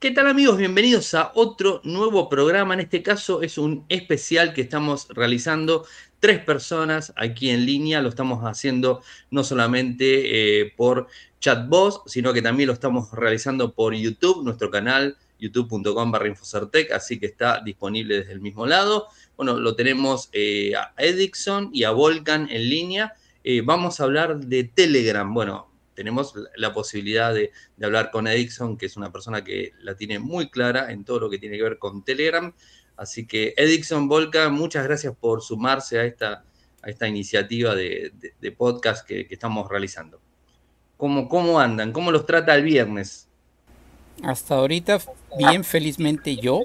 ¿Qué tal amigos? Bienvenidos a otro nuevo programa. En este caso es un especial que estamos realizando tres personas aquí en línea. Lo estamos haciendo no solamente eh, por chatbot, sino que también lo estamos realizando por YouTube, nuestro canal youtube.com barra así que está disponible desde el mismo lado. Bueno, lo tenemos eh, a Edixon y a Volcan en línea. Eh, vamos a hablar de Telegram. Bueno, tenemos la posibilidad de, hablar con Edison, que es una persona que la tiene muy clara en todo lo que tiene que ver con Telegram. Así que Edison Volca, muchas gracias por sumarse a esta, a esta iniciativa de, podcast que, estamos realizando. ¿Cómo, ¿Cómo andan? ¿Cómo los trata el viernes? Hasta ahorita bien felizmente yo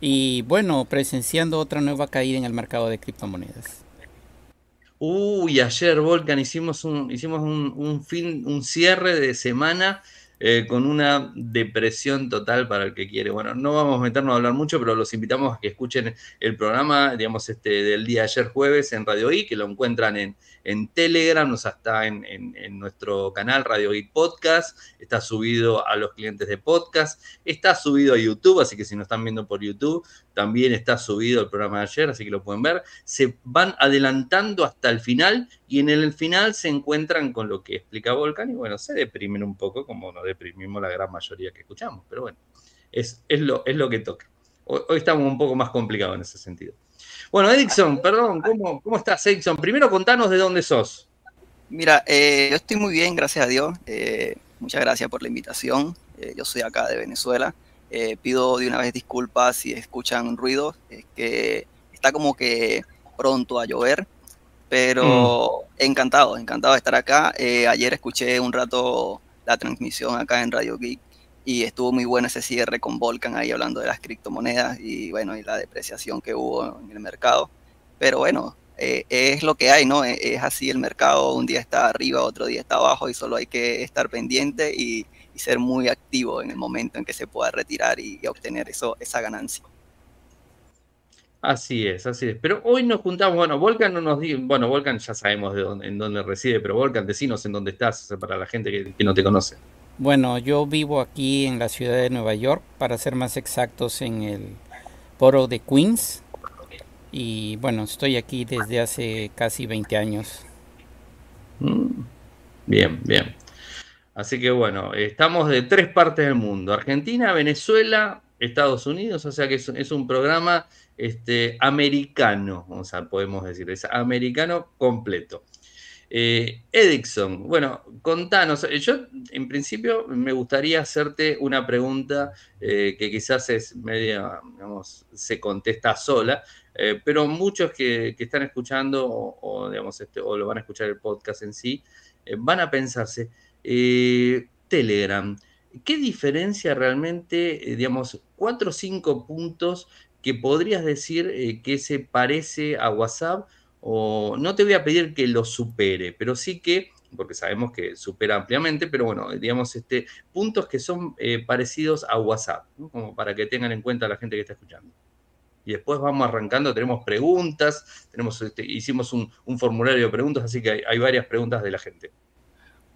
y bueno, presenciando otra nueva caída en el mercado de criptomonedas. Uy, ayer, Volcan, hicimos un, hicimos un, fin, un cierre de semana eh, con una depresión total para el que quiere. Bueno, no vamos a meternos a hablar mucho, pero los invitamos a que escuchen el programa, digamos, este del día de ayer jueves en Radio I, que lo encuentran en, en Telegram, nos está en, nuestro canal Radio I Podcast, está subido a los clientes de podcast, está subido a YouTube, así que si nos están viendo por YouTube, también está subido el programa de ayer, así que lo pueden ver. Se van adelantando hasta el final y en el final se encuentran con lo que explica Volcan y bueno, se deprimen un poco como nos deprimimos la gran mayoría que escuchamos, pero bueno, es, es, lo, es lo que toca. Hoy, hoy estamos un poco más complicados en ese sentido. Bueno, Edison, perdón, ¿cómo, cómo estás, Edison? Primero contanos de dónde sos. Mira, eh, yo estoy muy bien, gracias a Dios. Eh, muchas gracias por la invitación. Eh, yo soy acá de Venezuela. pido de una vez disculpas si escuchan ruidos. Es que está como que pronto a llover. Pero mm. encantado, encantado de estar acá. ayer escuché un rato la transmisión acá en Radio Geek y estuvo muy bueno ese cierre con Volcan ahí hablando de las criptomonedas y bueno, y la depreciación que hubo en el mercado. Pero bueno, eh, es lo que hay, ¿no? Es, así el mercado, un día está arriba, otro día está abajo y solo hay que estar pendiente y, ser muy activo en el momento en que se pueda retirar y, obtener eso, esa ganancia. Así es, así es. Pero hoy nos juntamos, bueno, Volcan no nos dice, bueno, Volcan ya sabemos de dónde, en dónde reside, pero Volcan, decinos en dónde estás para la gente que no te conoce. Bueno, yo vivo aquí en la ciudad de Nueva York, para ser más exactos en el borough de Queens. Y bueno, estoy aquí desde hace casi 20 años. Mm, bien, bien. Así que bueno, estamos de tres partes del mundo, Argentina, Venezuela, Estados Unidos, o sea que es, un programa este, americano, o sea, podemos decir, es americano completo. Eh, Edixon, bueno, contanos, eh, yo en principio me gustaría hacerte una pregunta eh, que quizás es media, digamos, se contesta sola, pero muchos que, están escuchando o, digamos, este, o lo van a escuchar el podcast en sí, van a pensarse, Telegram, ¿qué diferencia realmente, digamos, cuatro o cinco puntos que podrías decir que se parece a WhatsApp? O no te voy a pedir que lo supere, pero sí que, porque sabemos que supera ampliamente, pero bueno, digamos, este, puntos que son eh, parecidos a WhatsApp, como para que tengan en cuenta la gente que está escuchando. Y después vamos arrancando, tenemos preguntas, tenemos, este, hicimos un, formulario de preguntas, así que hay, varias preguntas de la gente.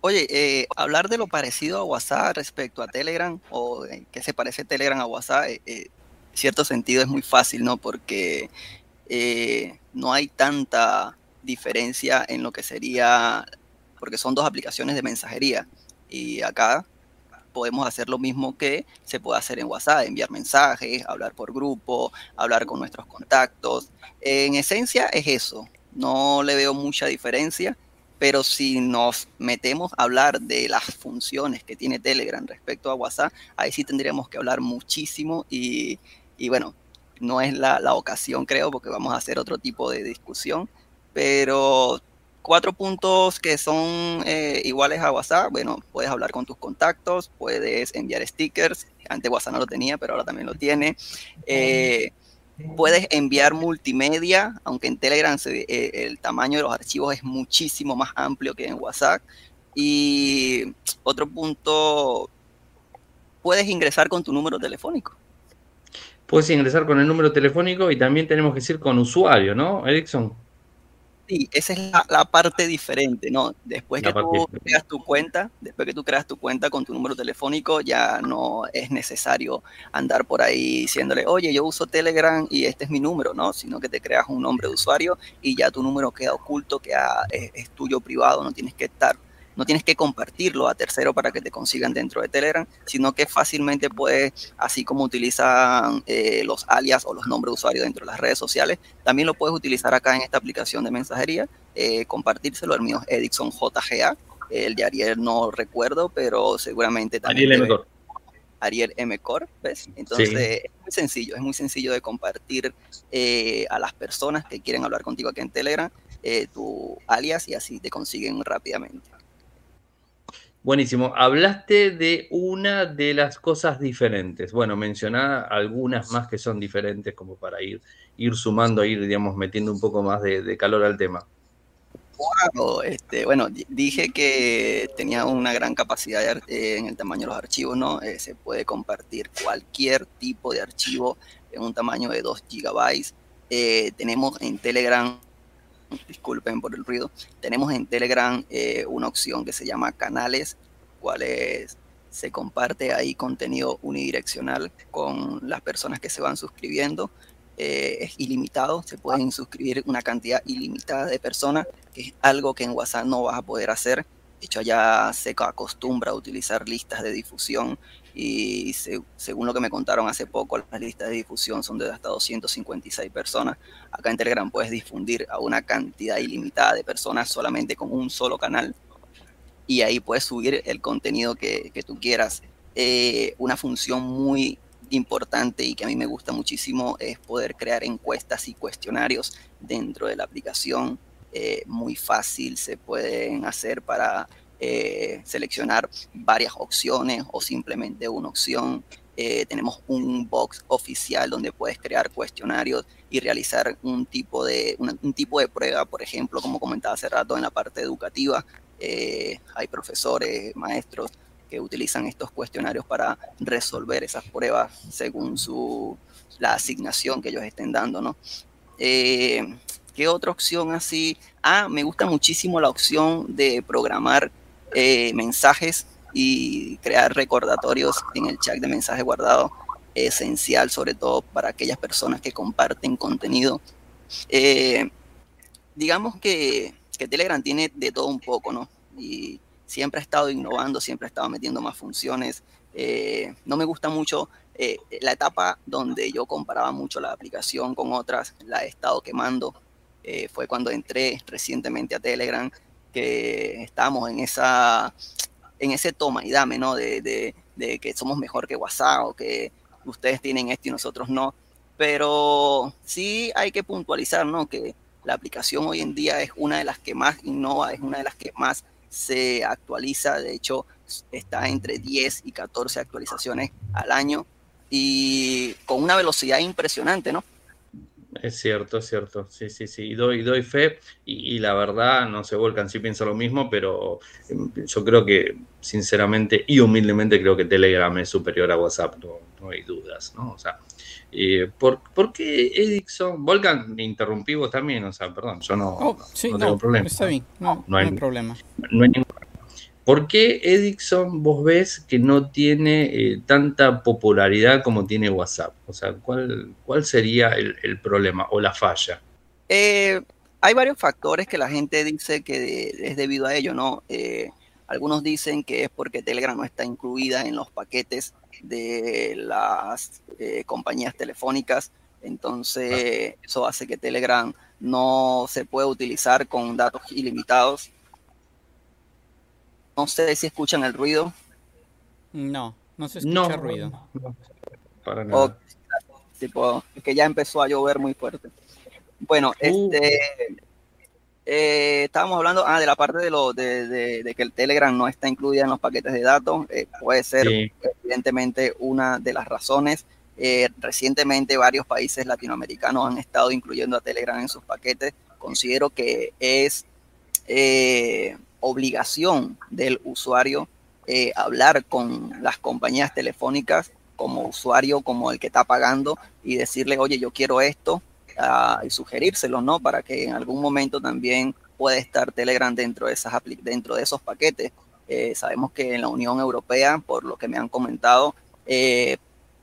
Oye, eh, hablar de lo parecido a WhatsApp respecto a Telegram, o eh, que se parece Telegram a WhatsApp, en cierto sentido es muy fácil, ¿no? Porque eh, no hay tanta diferencia en lo que sería, porque son dos aplicaciones de mensajería y acá podemos hacer lo mismo que se puede hacer en WhatsApp, enviar mensajes, hablar por grupo, hablar con nuestros contactos. En esencia es eso, no le veo mucha diferencia, pero si nos metemos a hablar de las funciones que tiene Telegram respecto a WhatsApp, ahí sí tendríamos que hablar muchísimo y, y bueno, no es la, ocasión, creo, porque vamos a hacer otro tipo de discusión, pero cuatro puntos que son eh, iguales a WhatsApp. Bueno, puedes hablar con tus contactos, puedes enviar stickers. Antes WhatsApp no lo tenía, pero ahora también lo tiene. Eh, puedes enviar multimedia, aunque en Telegram eh, el tamaño de los archivos es muchísimo más amplio que en WhatsApp. Y otro punto, puedes ingresar con tu número telefónico. Puedes ingresar con el número telefónico y también tenemos que decir con usuario, ¿no, Erickson? Sí, esa es la, parte diferente, ¿no? Después que tú creas tu cuenta, después que tú creas tu cuenta con tu número telefónico, ya no es necesario andar por ahí diciéndole, oye, yo uso Telegram y este es mi número, ¿no? Sino que te creas un nombre de usuario y ya tu número queda oculto, queda, es tuyo privado, no tienes que estar no tienes que compartirlo a tercero para que te consigan dentro de Telegram, sino que fácilmente puedes, así como utilizan eh, los alias o los nombres de usuario dentro de las redes sociales, también lo puedes utilizar acá en esta aplicación de mensajería, eh, compartírselo. El mío es Edison JGA, el de Ariel no recuerdo, pero seguramente también. Ariel M. Ariel M. Core, ¿ves? Entonces es muy sencillo, es muy sencillo de compartir eh, a las personas que quieren hablar contigo aquí en Telegram tu alias y así te consiguen rápidamente. Buenísimo. Hablaste de una de las cosas diferentes. Bueno, mencioná algunas más que son diferentes como para ir, ir sumando, ir, digamos, metiendo un poco más de, calor al tema. este, bueno, dije que tenía una gran capacidad eh, en el tamaño de los archivos, ¿no? Eh, se puede compartir cualquier tipo de archivo en un tamaño de 2 gigabytes. Eh, tenemos en Telegram disculpen por el ruido, tenemos en Telegram eh, una opción que se llama canales, cuales se comparte ahí contenido unidireccional con las personas que se van suscribiendo. Eh, es ilimitado, se pueden suscribir una cantidad ilimitada de personas, que es algo que en WhatsApp no vas a poder hacer. De hecho, ya se acostumbra a utilizar listas de difusión y según lo que me contaron hace poco, las listas de difusión son de hasta 256 personas. Acá en Telegram puedes difundir a una cantidad ilimitada de personas solamente con un solo canal y ahí puedes subir el contenido que, tú quieras. Eh, una función muy importante y que a mí me gusta muchísimo es poder crear encuestas y cuestionarios dentro de la aplicación. Eh, muy fácil se pueden hacer para eh, seleccionar varias opciones o simplemente una opción. Eh, tenemos un box oficial donde puedes crear cuestionarios y realizar un tipo, de, tipo de prueba, por ejemplo, como comentaba hace rato en la parte educativa. Eh, hay profesores, maestros que utilizan estos cuestionarios para resolver esas pruebas según su, la asignación que ellos estén dando. ¿Qué otra opción así? Ah, me gusta muchísimo la opción de programar eh, mensajes y crear recordatorios en el chat de mensaje guardado esencial, sobre todo para aquellas personas que comparten contenido. Eh, digamos que, Telegram tiene de todo un poco, ¿no? Y siempre ha estado innovando, siempre ha estado metiendo más funciones. Eh, no me gusta mucho la etapa donde yo comparaba mucho la aplicación con otras, la he estado quemando. fue cuando entré recientemente a Telegram que estamos en esa en ese toma y dame, ¿no? De, que somos mejor que WhatsApp o que ustedes tienen esto y nosotros no. Pero sí hay que puntualizar, ¿no? Que la aplicación hoy en día es una de las que más innova, es una de las que más se actualiza. De hecho, está entre 10 y 14 actualizaciones al año y con una velocidad impresionante, ¿no? Es cierto, es cierto. Sí, sí, sí. Doy, doy fe y, la verdad, no se volcan si piensa lo mismo, pero em, yo creo que, sinceramente y humildemente, creo que Telegram es superior a WhatsApp, no, hay dudas, ¿no? O sea, eh, ¿por, qué Edison? Volcan, me interrumpí vos también, o sea, perdón, yo no, oh, no, tengo problema. Está bien, no, hay, problema. No hay ningún ¿Por qué Edison vos ves que no tiene eh, tanta popularidad como tiene WhatsApp? O sea, ¿cuál, cuál sería el, problema o la falla? Eh, hay varios factores que la gente dice que es debido a ello, ¿no? Eh, algunos dicen que es porque Telegram no está incluida en los paquetes de las compañías telefónicas, entonces ah. eso hace que Telegram no se pueda utilizar con datos ilimitados no sé si escuchan el ruido. No, no se escucha ruido. para nada. tipo, que ya empezó a llover muy fuerte. Bueno, uh. este, eh, estábamos hablando ah, de la parte de, lo, de, que el Telegram no está incluida en los paquetes de datos. Eh, puede ser, evidentemente, una de las razones. Eh, recientemente varios países latinoamericanos han estado incluyendo a Telegram en sus paquetes. Considero que es obligación del usuario eh, hablar con las compañías telefónicas como usuario, como el que está pagando y decirle, oye, yo quiero esto, ah, y sugerírselos, ¿no? Para que en algún momento también pueda estar Telegram dentro de, esas dentro de esos paquetes. Eh, sabemos que en la Unión Europea, por lo que me han comentado, eh,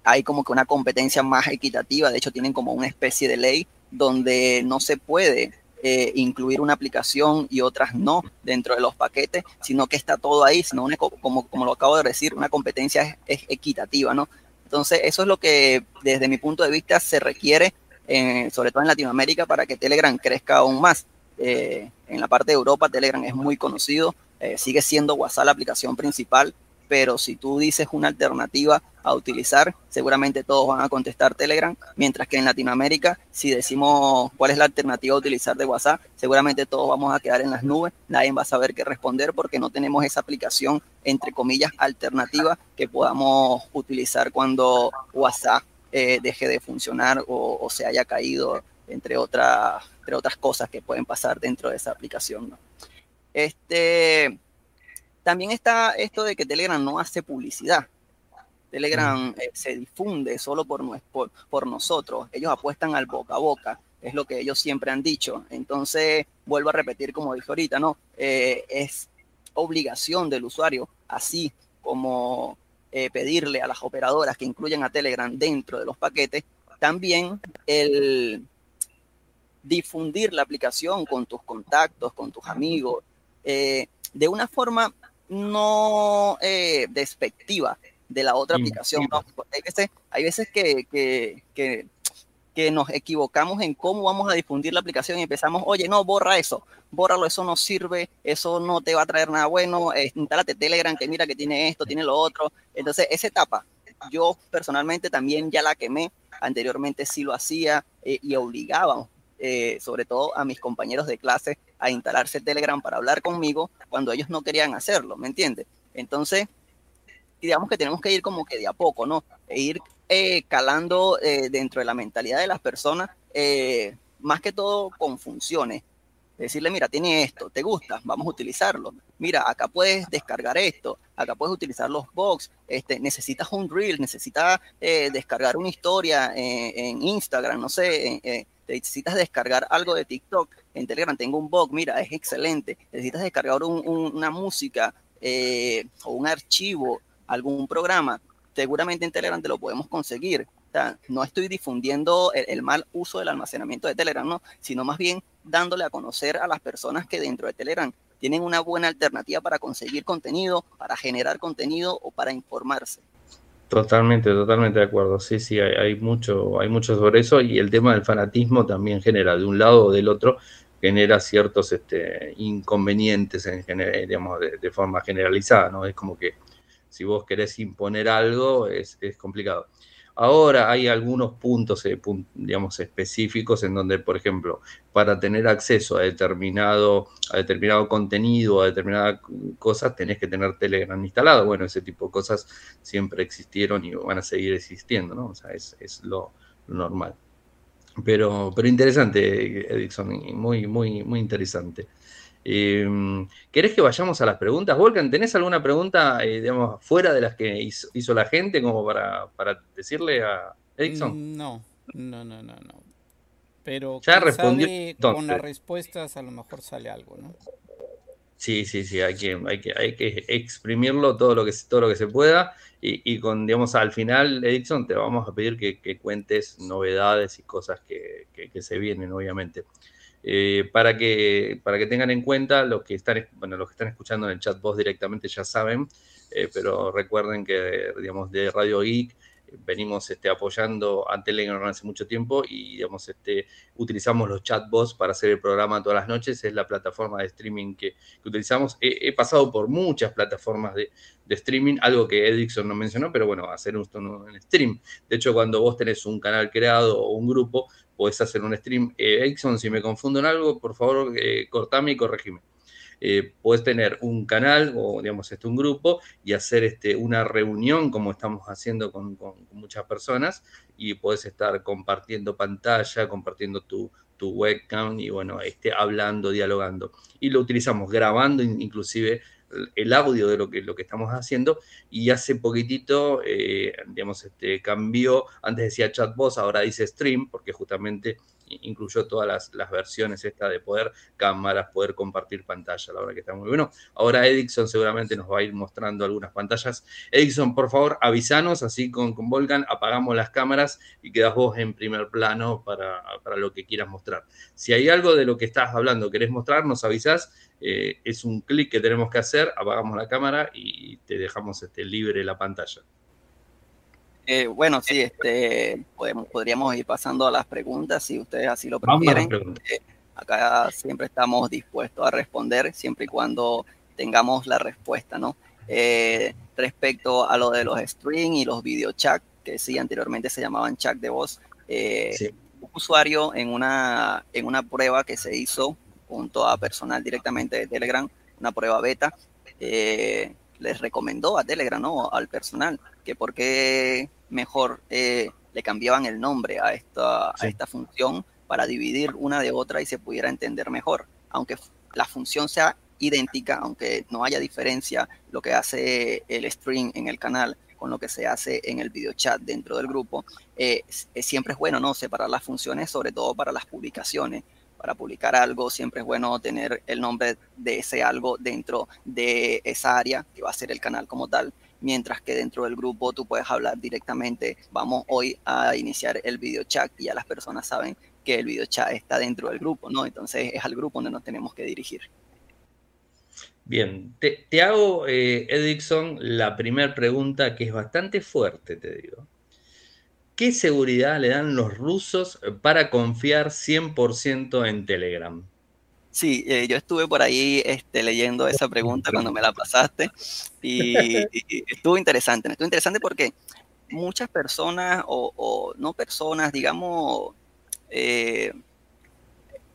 hay como que una competencia más equitativa. De hecho, tienen como una especie de ley donde no se puede eh, incluir una aplicación y otras no dentro de los paquetes, sino que está todo ahí, sino como, como lo acabo de decir, una competencia es, equitativa, ¿no? Entonces, eso es lo que desde mi punto de vista se requiere, sobre todo en Latinoamérica, para que Telegram crezca aún más. en la parte de Europa, Telegram es muy conocido, eh, sigue siendo WhatsApp la aplicación principal, pero si tú dices una alternativa a utilizar, seguramente todos van a contestar Telegram, mientras que en Latinoamérica, si decimos cuál es la alternativa a utilizar de WhatsApp, seguramente todos vamos a quedar en las nubes, nadie va a saber qué responder porque no tenemos esa aplicación, entre comillas, alternativa que podamos utilizar cuando WhatsApp eh, deje de funcionar o, se haya caído, entre otras, entre otras cosas que pueden pasar dentro de esa aplicación. Este, también está esto de que Telegram no hace publicidad. Telegram mm. eh, se difunde solo por, por, nosotros. Ellos apuestan al boca a boca. Es lo que ellos siempre han dicho. Entonces, vuelvo a repetir como dije ahorita, ¿no? Eh, es obligación del usuario, así como eh, pedirle a las operadoras que incluyan a Telegram dentro de los paquetes, también el difundir la aplicación con tus contactos, con tus amigos, de una forma no eh, despectiva de la otra aplicación. Hay veces, hay veces que, que, que, nos equivocamos en cómo vamos a difundir la aplicación y empezamos, oye, no, borra eso, bórralo, eso no sirve, eso no te va a traer nada bueno, eh, instálate Telegram que mira que tiene esto, tiene lo otro. Entonces, esa etapa, yo personalmente también ya la quemé, anteriormente sí lo hacía y obligaba eh, sobre todo a mis compañeros de clase, a instalarse Telegram para hablar conmigo cuando ellos no querían hacerlo, ¿me entiendes? Entonces, digamos que tenemos que ir como que de a poco, ¿no? E ir eh, calando eh, dentro de la mentalidad de las personas, más que todo con funciones. Decirle, mira, tiene esto, ¿te gusta? Vamos a utilizarlo. Mira, acá puedes descargar esto, acá puedes utilizar los box, este, necesitas un reel, necesitas descargar una historia en Instagram, no sé, necesitas descargar algo de TikTok, en Telegram tengo un bot, mira, es excelente. Necesitas descargar una música eh, o un archivo, algún programa, seguramente en Telegram te lo podemos conseguir. O sea, no estoy difundiendo el, mal uso del almacenamiento de Telegram, no, sino más bien dándole a conocer a las personas que dentro de Telegram tienen una buena alternativa para conseguir contenido, para generar contenido o para informarse. Totalmente, totalmente de acuerdo. Sí, sí, hay, mucho, hay mucho sobre eso y el tema del fanatismo también genera de un lado o del otro genera ciertos este, inconvenientes en de, forma generalizada, ¿no? Es como que si vos querés imponer algo es, es complicado. Ahora hay algunos puntos, eh, digamos, específicos en donde, por ejemplo, para tener acceso a determinado, a determinado contenido, a determinadas cosas, tenés que tener Telegram instalado. Bueno, ese tipo de cosas siempre existieron y van a seguir existiendo, ¿no? O sea, es, lo, normal. Pero, pero interesante, Edison, muy, muy, muy interesante. Eh, ¿Querés que vayamos a las preguntas? Volcan, ¿tenés alguna pregunta, eh, digamos, fuera de las que hizo, la gente como para, decirle a Edison? Mm, no, no, no, no, no. Pero ya respondió con las respuestas a lo mejor sale algo, ¿no? Sí, sí, sí, hay que, hay que, hay que exprimirlo todo lo que, todo lo que se pueda y, con, digamos, al final, Edison, te vamos a pedir que, cuentes novedades y cosas que, que se vienen, obviamente. Eh, para, que, para que tengan en cuenta los que están, bueno, los que están escuchando en el chat voz directamente ya saben, eh, pero recuerden que digamos de Radio Geek venimos este, apoyando a Telegram hace mucho tiempo y digamos, este, utilizamos los chatbots para hacer el programa todas las noches, es la plataforma de streaming que, utilizamos. He, pasado por muchas plataformas de, de, streaming, algo que Edison no mencionó, pero bueno, hacer un, un stream. De hecho, cuando vos tenés un canal creado o un grupo, podés hacer un stream. Eh, si me confundo en algo, por favor, eh, cortame y corregime. Eh, puedes tener un canal o, digamos, este, un grupo y hacer este, una reunión como estamos haciendo con, muchas personas y puedes estar compartiendo pantalla, compartiendo tu, tu webcam y, bueno, este, hablando, dialogando. Y lo utilizamos grabando inclusive el audio de lo que, lo que estamos haciendo y hace poquitito, eh, digamos, este, cambió, antes decía chat voz, ahora dice stream, porque justamente incluyó todas las, versiones esta de poder cámaras, poder compartir pantalla, la verdad que está muy bueno. Ahora Edison seguramente nos va a ir mostrando algunas pantallas. Edison, por favor, avísanos, así con, con Volcan apagamos las cámaras y quedas vos en primer plano para, para lo que quieras mostrar. Si hay algo de lo que estás hablando, querés mostrar, nos avisás eh, es un clic que tenemos que hacer, apagamos la cámara y te dejamos este, libre la pantalla. Eh, bueno, sí, este, podemos, podríamos ir pasando a las preguntas si ustedes así lo prefieren. Eh, acá siempre estamos dispuestos a responder, siempre y cuando tengamos la respuesta, ¿no? respecto a lo de los stream y los video chat, que sí, anteriormente se llamaban chat de voz, un usuario en una, en una prueba que se hizo junto a personal directamente de Telegram, una prueba beta, eh, les recomendó a Telegram, ¿no? Al personal, que por qué mejor eh, le cambiaban el nombre a esta, a esta función para dividir una de otra y se pudiera entender mejor. Aunque la función sea idéntica, aunque no haya diferencia lo que hace el stream en el canal con lo que se hace en el video chat dentro del grupo, eh, siempre es bueno no separar las funciones, sobre todo para las publicaciones, para publicar algo, siempre es bueno tener el nombre de ese algo dentro de esa área que va a ser el canal como tal. Mientras que dentro del grupo tú puedes hablar directamente, vamos hoy a iniciar el video chat y ya las personas saben que el video chat está dentro del grupo, ¿no? Entonces es al grupo donde nos tenemos que dirigir. Bien, te, hago, eh, la primera pregunta que es bastante fuerte, te digo. ¿Qué seguridad le dan los rusos para confiar 100% en Telegram? Sí, eh, yo estuve por ahí este, leyendo esa pregunta cuando me la pasaste y, estuvo interesante. Estuvo interesante porque muchas personas o, no personas, digamos, eh,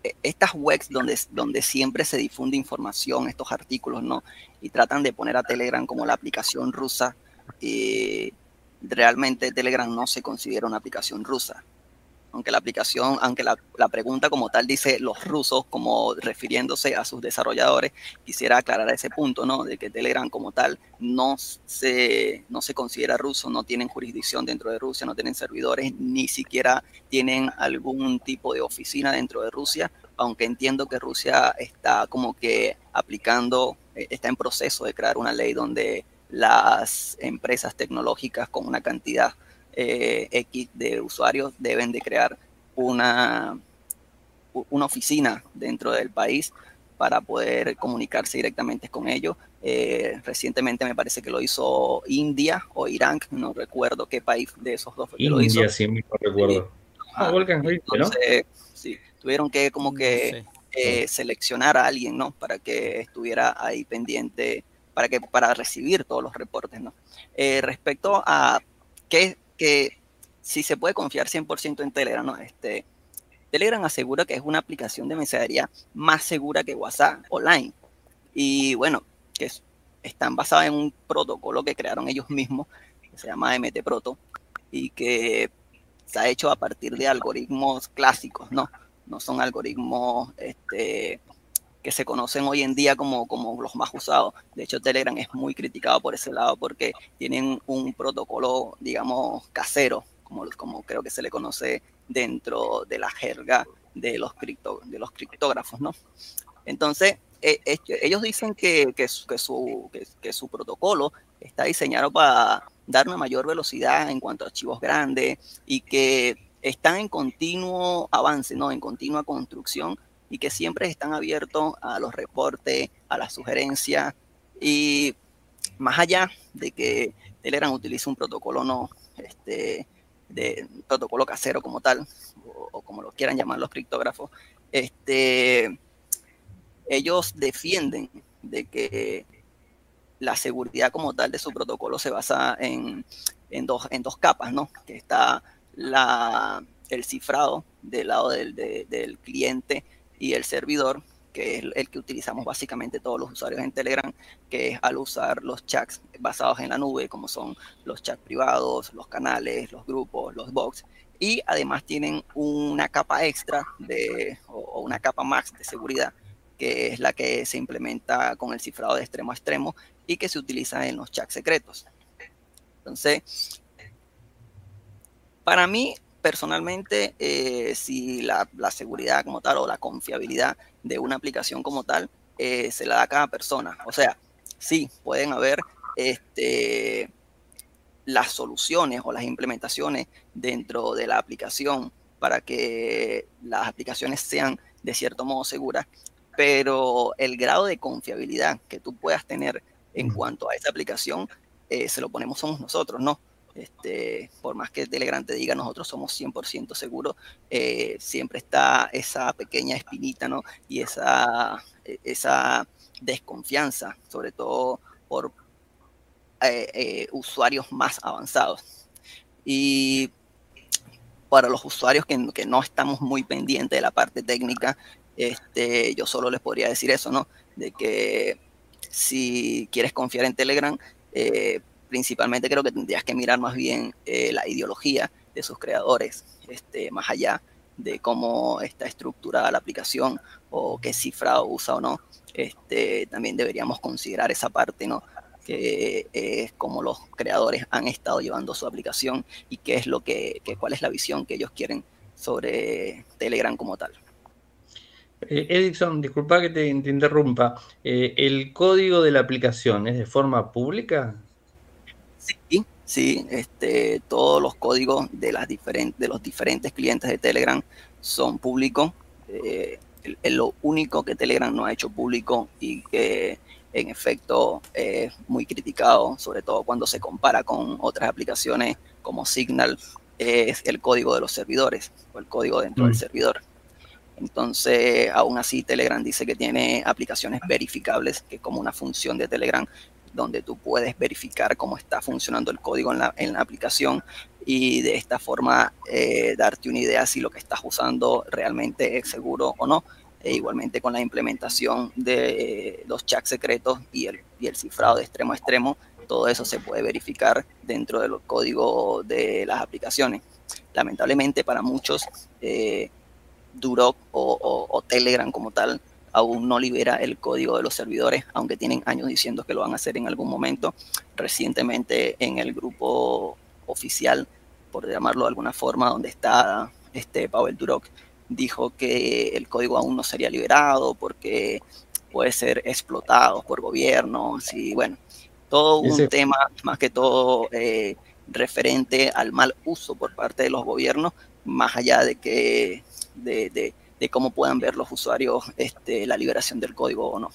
e, estas webs donde, donde siempre se difunde información, estos artículos, ¿no? Y tratan de poner a Telegram como la aplicación rusa. Eh, realmente Telegram no se considera una aplicación rusa. Aunque la aplicación, aunque la, pregunta como tal dice los rusos, como refiriéndose a sus desarrolladores, quisiera aclarar ese punto, ¿no? De que Telegram como tal no se, no se considera ruso, no tienen jurisdicción dentro de Rusia, no tienen servidores, ni siquiera tienen algún tipo de oficina dentro de Rusia, aunque entiendo que Rusia está como que aplicando, eh, está en proceso de crear una ley donde las empresas tecnológicas con una cantidad eh, X de usuarios deben de crear una, una oficina dentro del país para poder comunicarse directamente con ellos. Eh, recientemente me parece que lo hizo India o Irán, no recuerdo qué país de esos dos fue lo hizo. sí, no recuerdo. Ah, Entonces, sí, tuvieron que como que eh, seleccionar a alguien, ¿no? Para que estuviera ahí pendiente para, que, para recibir todos los reportes. ¿no? Eh, respecto a que, que si se puede confiar 100% en Telegram, ¿no? este, Telegram asegura que es una aplicación de mensajería más segura que WhatsApp online. Y bueno, que están basadas en un protocolo que crearon ellos mismos, que se llama MT Proto, y que se ha hecho a partir de algoritmos clásicos, ¿no? No son algoritmos este, que se conocen hoy en día como, como los más usados. De hecho, Telegram es muy criticado por ese lado porque tienen un protocolo, digamos, casero, como, como creo que se le conoce dentro de la jerga de los, cripto, de los criptógrafos, ¿no? Entonces, e, ellos dicen que, que, su, que, su protocolo está diseñado para dar una mayor velocidad en cuanto a archivos grandes y que están en continuo avance, ¿no? En continua construcción y que siempre están abiertos a los reportes, a las sugerencias y más allá de que Telegram utilice un protocolo no, este, de protocolo casero como tal, o, como lo quieran llamar los criptógrafos, este, ellos defienden de que la seguridad como tal de su protocolo se basa en, en, dos, en dos capas, ¿no? Que está la, el cifrado del lado del, del cliente y el servidor, que es el que utilizamos básicamente todos los usuarios en Telegram, que es al usar los chats basados en la nube, como son los chats privados, los canales, los grupos, los box. Y además tienen una capa extra de, o una capa más de seguridad, que es la que se implementa con el cifrado de extremo a extremo y que se utiliza en los chats secretos. Entonces, para mí, personalmente, eh, si la, seguridad como tal o la confiabilidad de una aplicación como tal eh, se la da a cada persona. O sea, sí, pueden haber este, las soluciones o las implementaciones dentro de la aplicación para que las aplicaciones sean de cierto modo seguras, pero el grado de confiabilidad que tú puedas tener en cuanto a esa aplicación, eh, se lo ponemos somos nosotros, ¿no? Este, por más que Telegram te diga nosotros somos 100% seguros, eh, siempre está esa pequeña espinita, ¿no? Y esa, e, desconfianza, sobre todo por eh, eh, usuarios más avanzados. Y para los usuarios que, que, no estamos muy pendientes de la parte técnica, este, yo solo les podría decir eso, ¿no? De que si quieres confiar en Telegram, eh, principalmente creo que tendrías que mirar más bien eh, la ideología de sus creadores, este, más allá de cómo está estructurada la aplicación o qué cifrado usa o no. Este, también deberíamos considerar esa parte, ¿no? que es como los creadores han estado llevando su aplicación y qué es lo que, cuál es la visión que ellos quieren sobre Telegram como tal. Eh, Edison, disculpa que te, interrumpa. Eh, ¿El código de la aplicación es de forma pública? Sí, sí. Este, todos los códigos de, las diferentes, de los diferentes clientes de Telegram son públicos. Eh, es lo único que Telegram no ha hecho público y que en efecto es muy criticado, sobre todo cuando se compara con otras aplicaciones como Signal, es el código de los servidores o el código dentro del mm. servidor. Entonces, aún así, Telegram dice que tiene aplicaciones verificables, que es como una función de Telegram donde tú puedes verificar cómo está funcionando el código en la, en la aplicación y de esta forma eh, darte una idea si lo que estás usando realmente es seguro o no. E igualmente con la implementación de los chats secretos y el, y el cifrado de extremo a extremo, todo eso se puede verificar dentro del código de las aplicaciones. Lamentablemente para muchos, eh, Duroc o, Telegram como tal aún no libera el código de los servidores, aunque tienen años diciendo que lo van a hacer en algún momento. Recientemente en el grupo oficial, por llamarlo de alguna forma, donde está este Pavel Duroc, dijo que el código aún no sería liberado porque puede ser explotado por gobiernos y bueno, todo un tema más que todo eh, referente al mal uso por parte de los gobiernos, más allá de que de, cómo puedan ver los usuarios este, la liberación del código o no.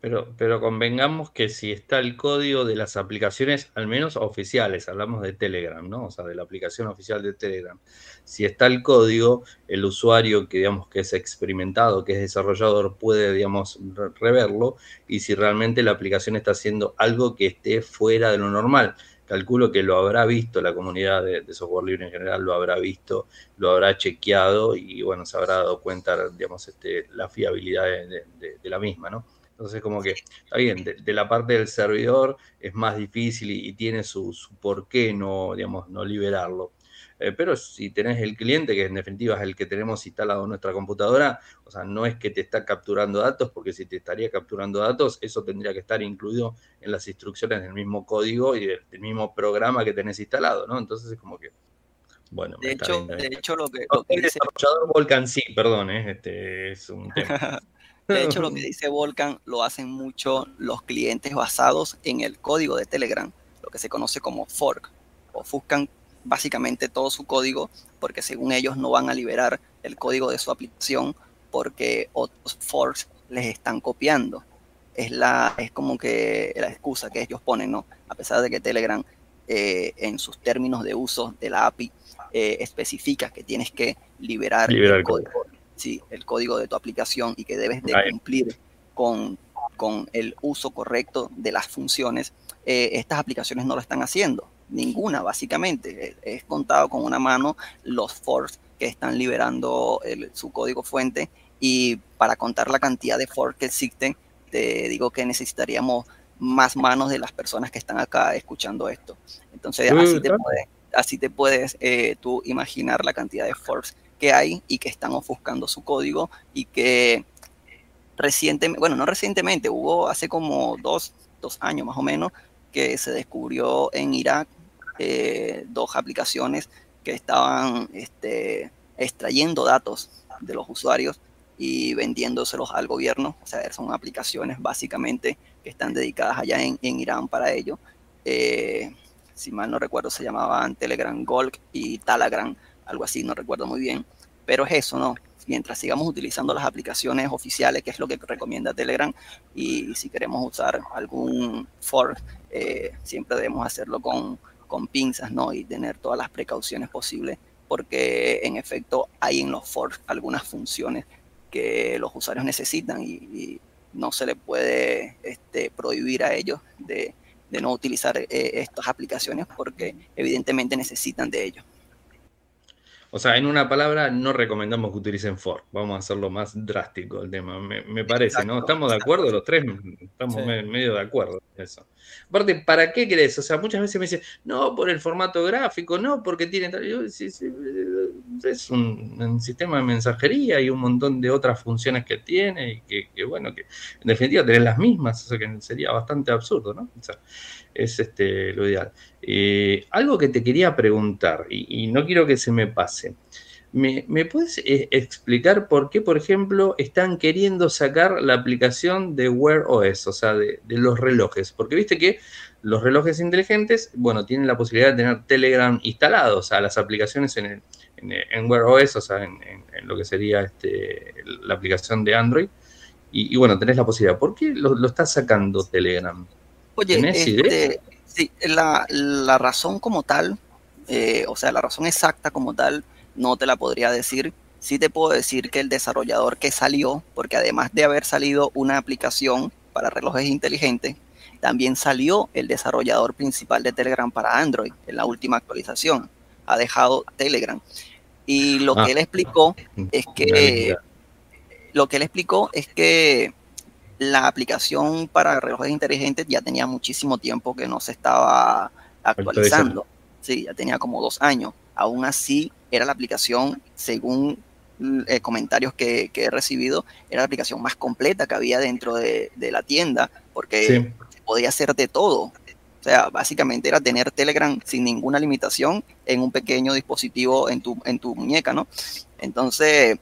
Pero, pero convengamos que si está el código de las aplicaciones, al menos oficiales, hablamos de Telegram, ¿no? O sea, de la aplicación oficial de Telegram. Si está el código, el usuario que digamos que es experimentado, que es desarrollador, puede, digamos, reverlo y si realmente la aplicación está haciendo algo que esté fuera de lo normal calculo que lo habrá visto la comunidad de, software libre en general, lo habrá visto, lo habrá chequeado y bueno, se habrá dado cuenta, digamos, este, la fiabilidad de, la misma, ¿no? Entonces, como que, está bien, de, la parte del servidor es más difícil y, tiene su, su por qué no, digamos, no liberarlo. Eh, pero si tenés el cliente, que en definitiva es el que tenemos instalado en nuestra computadora, o sea, no es que te está capturando datos, porque si te estaría capturando datos, eso tendría que estar incluido en las instrucciones del mismo código y del, mismo programa que tenés instalado, ¿no? Entonces es como que, bueno, de, hecho, de hecho, lo que, el desarrollador Volcan sí, perdón, ¿eh? este es un tema. De hecho, lo que dice Volcan lo hacen mucho los clientes basados en el código de Telegram, lo que se conoce como fork. Ofuscan básicamente todo su código, porque según ellos no van a liberar el código de su aplicación porque otros forks les están copiando. Es, la, es como que la excusa que ellos ponen, ¿no? A pesar de que Telegram eh, en sus términos de uso de la API eh, especifica que tienes que liberar, el, código, sí, el código de tu aplicación y que debes de cumplir con, con el uso correcto de las funciones, eh, estas aplicaciones no lo están haciendo ninguna básicamente. Es contado con una mano los forks que están liberando su código fuente y para contar la cantidad de forks que existen, te digo que necesitaríamos más manos de las personas que están acá escuchando esto. Entonces así te puedes, así te puedes eh, tú imaginar la cantidad de forks que hay y que están ofuscando su código y que recientemente, bueno, no recientemente, hubo hace como dos, dos años más o menos, que se descubrió en Irak eh, dos aplicaciones que estaban este, extrayendo datos de los usuarios y vendiéndoselos al gobierno. O sea, son aplicaciones básicamente que están dedicadas allá en, Irán para ello. Eh, si mal no recuerdo, se llamaban Telegram Gold y Telegram, algo así, no recuerdo muy bien. Pero es eso, ¿no? Mientras sigamos utilizando las aplicaciones oficiales, que es lo que recomienda Telegram, y si queremos usar algún fork, eh, siempre debemos hacerlo con, con pinzas, ¿no? Y tener todas las precauciones posibles, porque en efecto hay en los forks algunas funciones que los usuarios necesitan y, no se le puede este, prohibir a ellos de, no utilizar eh, estas aplicaciones porque evidentemente necesitan de ello. O sea, en una palabra, no recomendamos que utilicen for. Vamos a hacerlo más drástico el tema, me, parece, ¿no? ¿Estamos de acuerdo los tres? Estamos medio de acuerdo en eso. Aparte, ¿para qué crees? O sea, muchas veces me dicen, no, por el formato gráfico, no, porque tiene... Yo, sí, sí, es un, sistema de mensajería y un montón de otras funciones que tiene y que, bueno, que en definitiva tienen las mismas, o sea, que sería bastante absurdo, ¿no? O sea, es este, lo ideal. Eh, algo que te quería preguntar, y, no quiero que se me pase. ¿Me, puedes eh, explicar por qué, por ejemplo, están queriendo sacar la aplicación de Wear OS, o sea, de, los relojes? Porque viste que los relojes inteligentes, bueno, tienen la posibilidad de tener Telegram instalado, o sea, las aplicaciones en, en, Wear OS, o sea, en, lo que sería este, la aplicación de Android. Y, bueno, tenés la posibilidad. ¿Por qué lo, lo está sacando Telegram? Oye, este, sí, la, razón como tal, eh, o sea, la razón exacta como tal, no te la podría decir. Sí te puedo decir que el desarrollador que salió, porque además de haber salido una aplicación para relojes inteligentes, también salió el desarrollador principal de Telegram para Android en la última actualización. Ha dejado Telegram. Y lo que ah. él explicó es que lo que él explicó es que la aplicación para relojes inteligentes ya tenía muchísimo tiempo que no se estaba actualizando. Sí, ya tenía como dos años. Aún así, era la aplicación, según eh, comentarios que, he recibido, era la aplicación más completa que había dentro de, la tienda, porque podía hacer de todo. O sea, básicamente era tener Telegram sin ninguna limitación en un pequeño dispositivo en tu, en tu muñeca, ¿no? Entonces,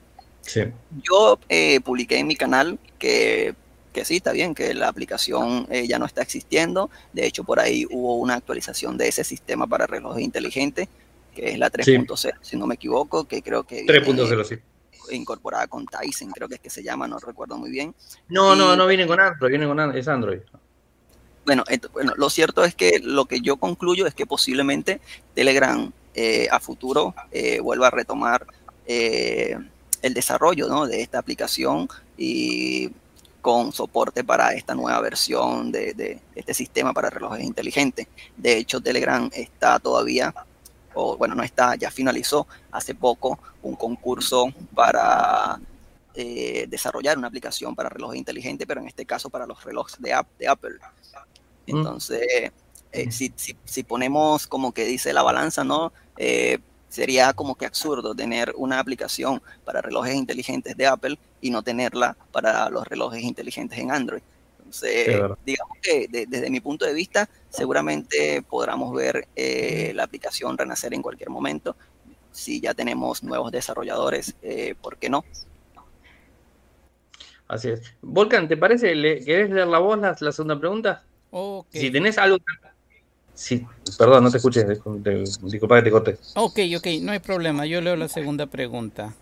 yo eh, publiqué en mi canal que que sí, está bien, que la aplicación eh, ya no está existiendo. De hecho, por ahí hubo una actualización de ese sistema para relojes inteligentes, que es la 3.0, si no me equivoco, que creo que... 3.0, sí. Incorporada con Tyson, creo que es que se llama, no recuerdo muy bien. No, no, no viene con Android, viene con Android, es Android. Bueno, bueno, lo cierto es que lo que yo concluyo es que posiblemente Telegram eh, a futuro eh, vuelva a retomar el desarrollo ¿no? de esta aplicación y con soporte para esta nueva versión de, este sistema para relojes inteligentes. De hecho, Telegram está todavía, o bueno, no está, ya finalizó hace poco un concurso para eh, desarrollar una aplicación para relojes inteligentes, pero en este caso para los relojes de, de Apple. Mm. Entonces, eh, si, ponemos como que dice la balanza, ¿no? Eh, sería como que absurdo tener una aplicación para relojes inteligentes de Apple y no tenerla para los relojes inteligentes en Android. Entonces, digamos que desde mi punto de vista, seguramente podremos ver eh, la aplicación renacer en cualquier momento. Si ya tenemos nuevos desarrolladores, eh, ¿por qué no? Así es. Volcan, ¿te parece? ¿Le, ¿Querés leer la voz la, segunda pregunta? Si tenés algo Sí, perdón, no te escuché, disculpa que te corté. Ok, ok, no hay problema, yo leo la segunda pregunta.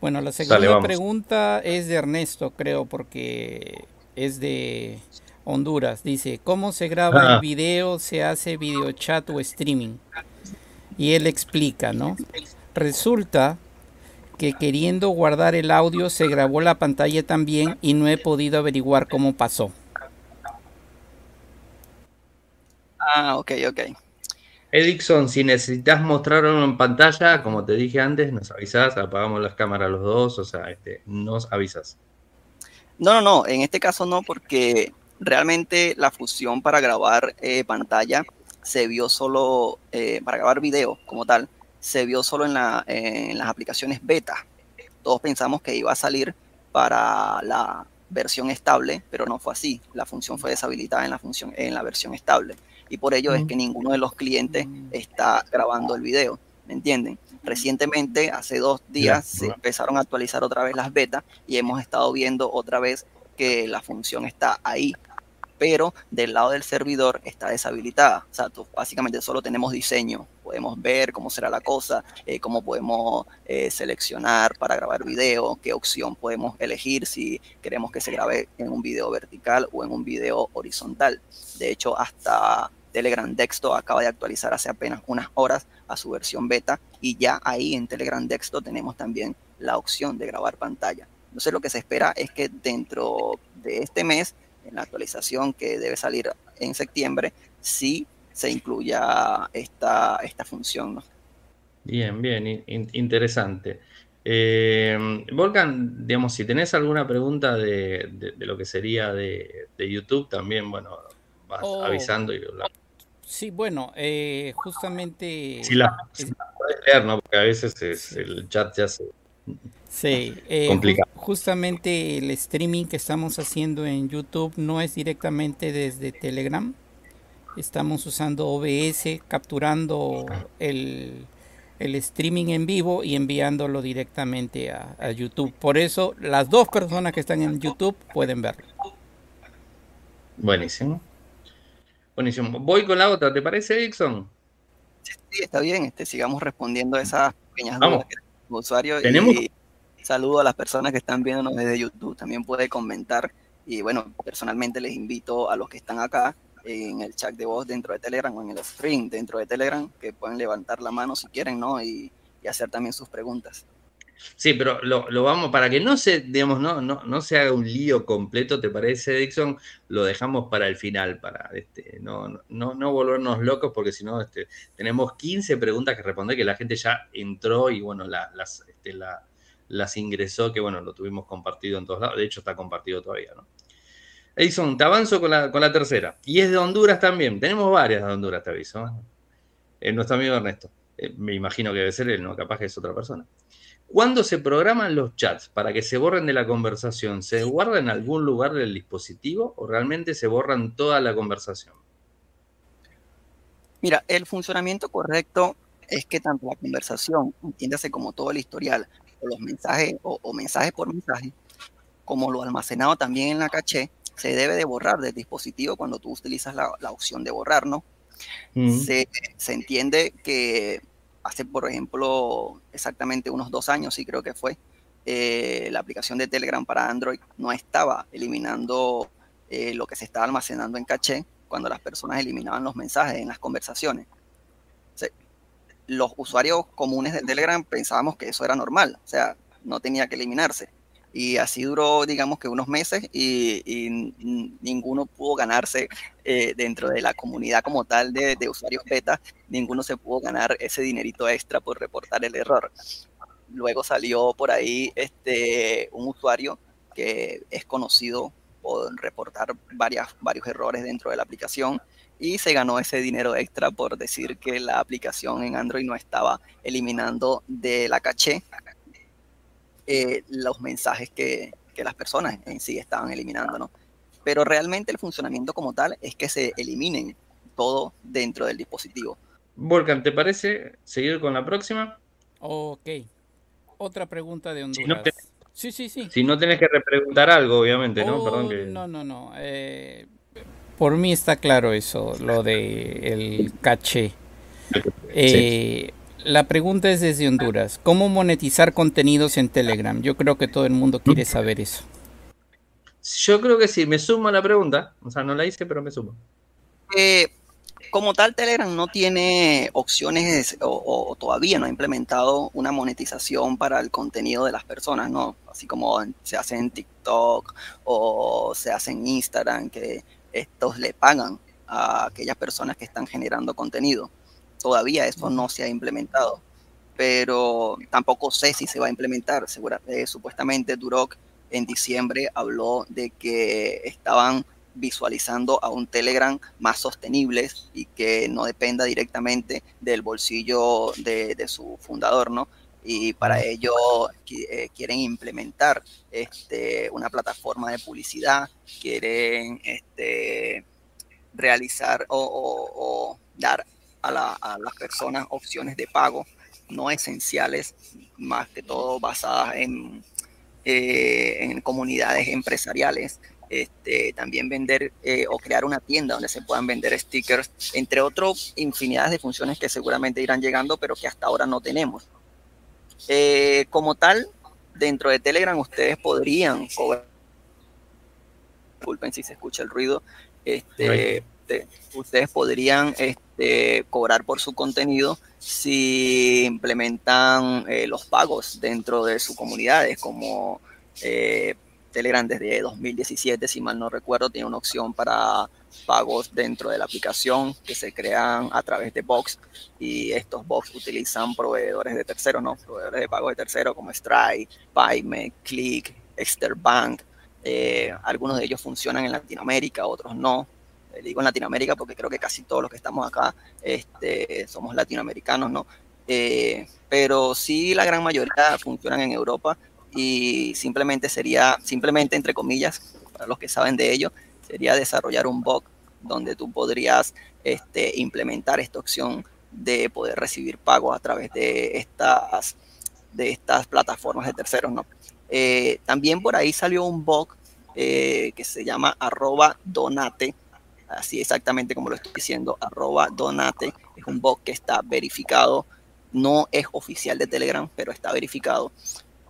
Bueno, la segunda pregunta es de Ernesto, creo, porque es de Honduras. Dice, ¿cómo se graba el video? ¿Se hace video chat o streaming? Y él explica, ¿no? Resulta que queriendo guardar el audio se grabó la pantalla también y no he podido averiguar cómo pasó. Ah, ok, ok. Edixon, si necesitas mostrarlo en pantalla, como te dije antes, nos avisas, apagamos las cámaras los dos, o sea, este, nos avisas. No, no, no, en este caso no, porque realmente la fusión para grabar eh, pantalla se vio solo, eh, para grabar video como tal, se vio solo en, la, en las aplicaciones beta. Todos pensamos que iba a salir para la versión estable, pero no fue así. La función fue deshabilitada en la, función, en la versión estable y por ello es que ninguno de los clientes está grabando el video. ¿me entienden? Recientemente, hace dos días, se empezaron a actualizar otra vez las betas y hemos estado viendo otra vez que la función está ahí, pero del lado del servidor está deshabilitada. O sea, básicamente solo tenemos diseño. Podemos ver cómo será la cosa, eh, cómo podemos eh, seleccionar para grabar video, qué opción podemos elegir si queremos que se grabe en un video vertical o en un video horizontal. De hecho, hasta Telegram Dexto acaba de actualizar hace apenas unas horas a su versión beta y ya ahí en Telegram Dexto tenemos también la opción de grabar pantalla. Entonces lo que se espera es que dentro de este mes en la actualización que debe salir en septiembre, sí se incluya esta, esta función. Bien, bien, interesante. Eh, Volcan, digamos, si tenés alguna pregunta de, lo que sería de, YouTube, también, bueno, vas oh. avisando y Sí, bueno, eh, justamente... Si la, puedes leer, ¿no? Porque a veces el chat ya se Sí, eh, justamente el streaming que estamos haciendo en YouTube no es directamente desde Telegram. Estamos usando OBS, capturando el, streaming en vivo y enviándolo directamente a, YouTube. Por eso las dos personas que están en YouTube pueden verlo. Buenísimo. Buenísimo. Voy con la otra, ¿te parece, Dixon? Sí, está bien. Este, sigamos respondiendo a esas pequeñas dudas que usuario. ¿Tenemos? Y saludo a las personas que están viéndonos desde YouTube. También puede comentar. Y bueno, personalmente les invito a los que están acá en el chat de voz dentro de Telegram o en el stream dentro de Telegram que pueden levantar la mano si quieren, ¿no? Y, hacer también sus preguntas. Sí, pero lo, vamos, para que no se, digamos, no, no, no se haga un lío completo, ¿te parece, Dixon? Lo dejamos para el final, para este, no, no, no volvernos locos, porque si no, este, tenemos 15 preguntas que responder, que la gente ya entró y bueno, las, este, las ingresó, que bueno, lo tuvimos compartido en todos lados, de hecho está compartido todavía, ¿no? Edison, te avanzo con la, con la tercera. Y es de Honduras también. Tenemos varias de Honduras, te aviso. ¿eh? nuestro amigo Ernesto. Eh, me imagino que debe ser él, ¿no? Capaz que es otra persona. ¿Cuándo se programan los chats para que se borren de la conversación? ¿Se guarda en algún lugar del dispositivo o realmente se borran toda la conversación? Mira, el funcionamiento correcto es que tanto la conversación, entiéndase como todo el historial, o los mensajes, o, mensajes por mensaje, como lo almacenado también en la caché, se debe de borrar del dispositivo cuando tú utilizas la, opción de borrar, ¿no? se, se, entiende que hace, por ejemplo, exactamente unos dos años, sí creo que fue, eh, la aplicación de Telegram para Android no estaba eliminando eh, lo que se estaba almacenando en caché cuando las personas eliminaban los mensajes en las conversaciones. Los usuarios comunes de Telegram pensábamos que eso era normal, o sea, no tenía que eliminarse. Y así duró, digamos que unos meses y, ninguno pudo ganarse eh, dentro de la comunidad como tal de, usuarios beta, ninguno se pudo ganar ese dinerito extra por reportar el error. Luego salió por ahí este, un usuario que es conocido por reportar varias, varios errores dentro de la aplicación y se ganó ese dinero extra por decir que la aplicación en Android no estaba eliminando de la caché eh, los mensajes que, las personas en sí estaban eliminando, ¿no? Pero realmente el funcionamiento como tal es que se eliminen todo dentro del dispositivo. Volcan, ¿te parece seguir con la próxima? Ok. Otra pregunta de Honduras. sí, sí, sí. Si no tenés que repreguntar algo, obviamente, ¿no? Perdón oh, No, no, no. Eh, por mí está claro eso, lo de el caché. Eh, la pregunta es desde Honduras. ¿Cómo monetizar contenidos en Telegram? Yo creo que todo el mundo quiere saber eso. Yo creo que sí, me sumo a la pregunta. O sea, no la hice, pero me sumo. Eh, como tal, Telegram no tiene opciones o, todavía no ha implementado una monetización para el contenido de las personas, ¿no? Así como se hace en TikTok o se hace en Instagram, que estos le pagan a aquellas personas que están generando contenido todavía eso no se ha implementado, pero tampoco sé si se va a implementar. Eh, supuestamente Duroc en diciembre habló de que estaban visualizando a un Telegram más sostenible y que no dependa directamente del bolsillo de, su fundador, ¿no? Y para ello eh, quieren implementar este, una plataforma de publicidad, quieren este, realizar o dar a, las personas opciones de pago no esenciales, más que todo basadas en, eh, comunidades empresariales. Este, también vender eh, o crear una tienda donde se puedan vender stickers, entre otros infinidades de funciones que seguramente irán llegando, pero que hasta ahora no tenemos. Eh, como tal, dentro de Telegram ustedes podrían cobrar, disculpen si se escucha el ruido, este, ustedes podrían este, cobrar por su contenido si implementan eh, los pagos dentro de sus comunidades, como eh, Telegram desde 2017, si mal no recuerdo, tiene una opción para pagos dentro de la aplicación que se crean a través de Box y estos Box utilizan proveedores de terceros, ¿no? Proveedores de pagos de terceros como Stripe, Payme, Click, Exterbank. Eh, algunos de ellos funcionan en Latinoamérica, otros no digo en Latinoamérica porque creo que casi todos los que estamos acá este, somos latinoamericanos, ¿no? Eh, pero sí la gran mayoría funcionan en Europa y simplemente sería, simplemente entre comillas, para los que saben de ello, sería desarrollar un bug donde tú podrías este, implementar esta opción de poder recibir pagos a través de estas, de estas plataformas de terceros, ¿no? Eh, también por ahí salió un bug eh, que se llama arroba donate, así exactamente como lo estoy diciendo, arroba donate, es un bot que está verificado, no es oficial de Telegram, pero está verificado.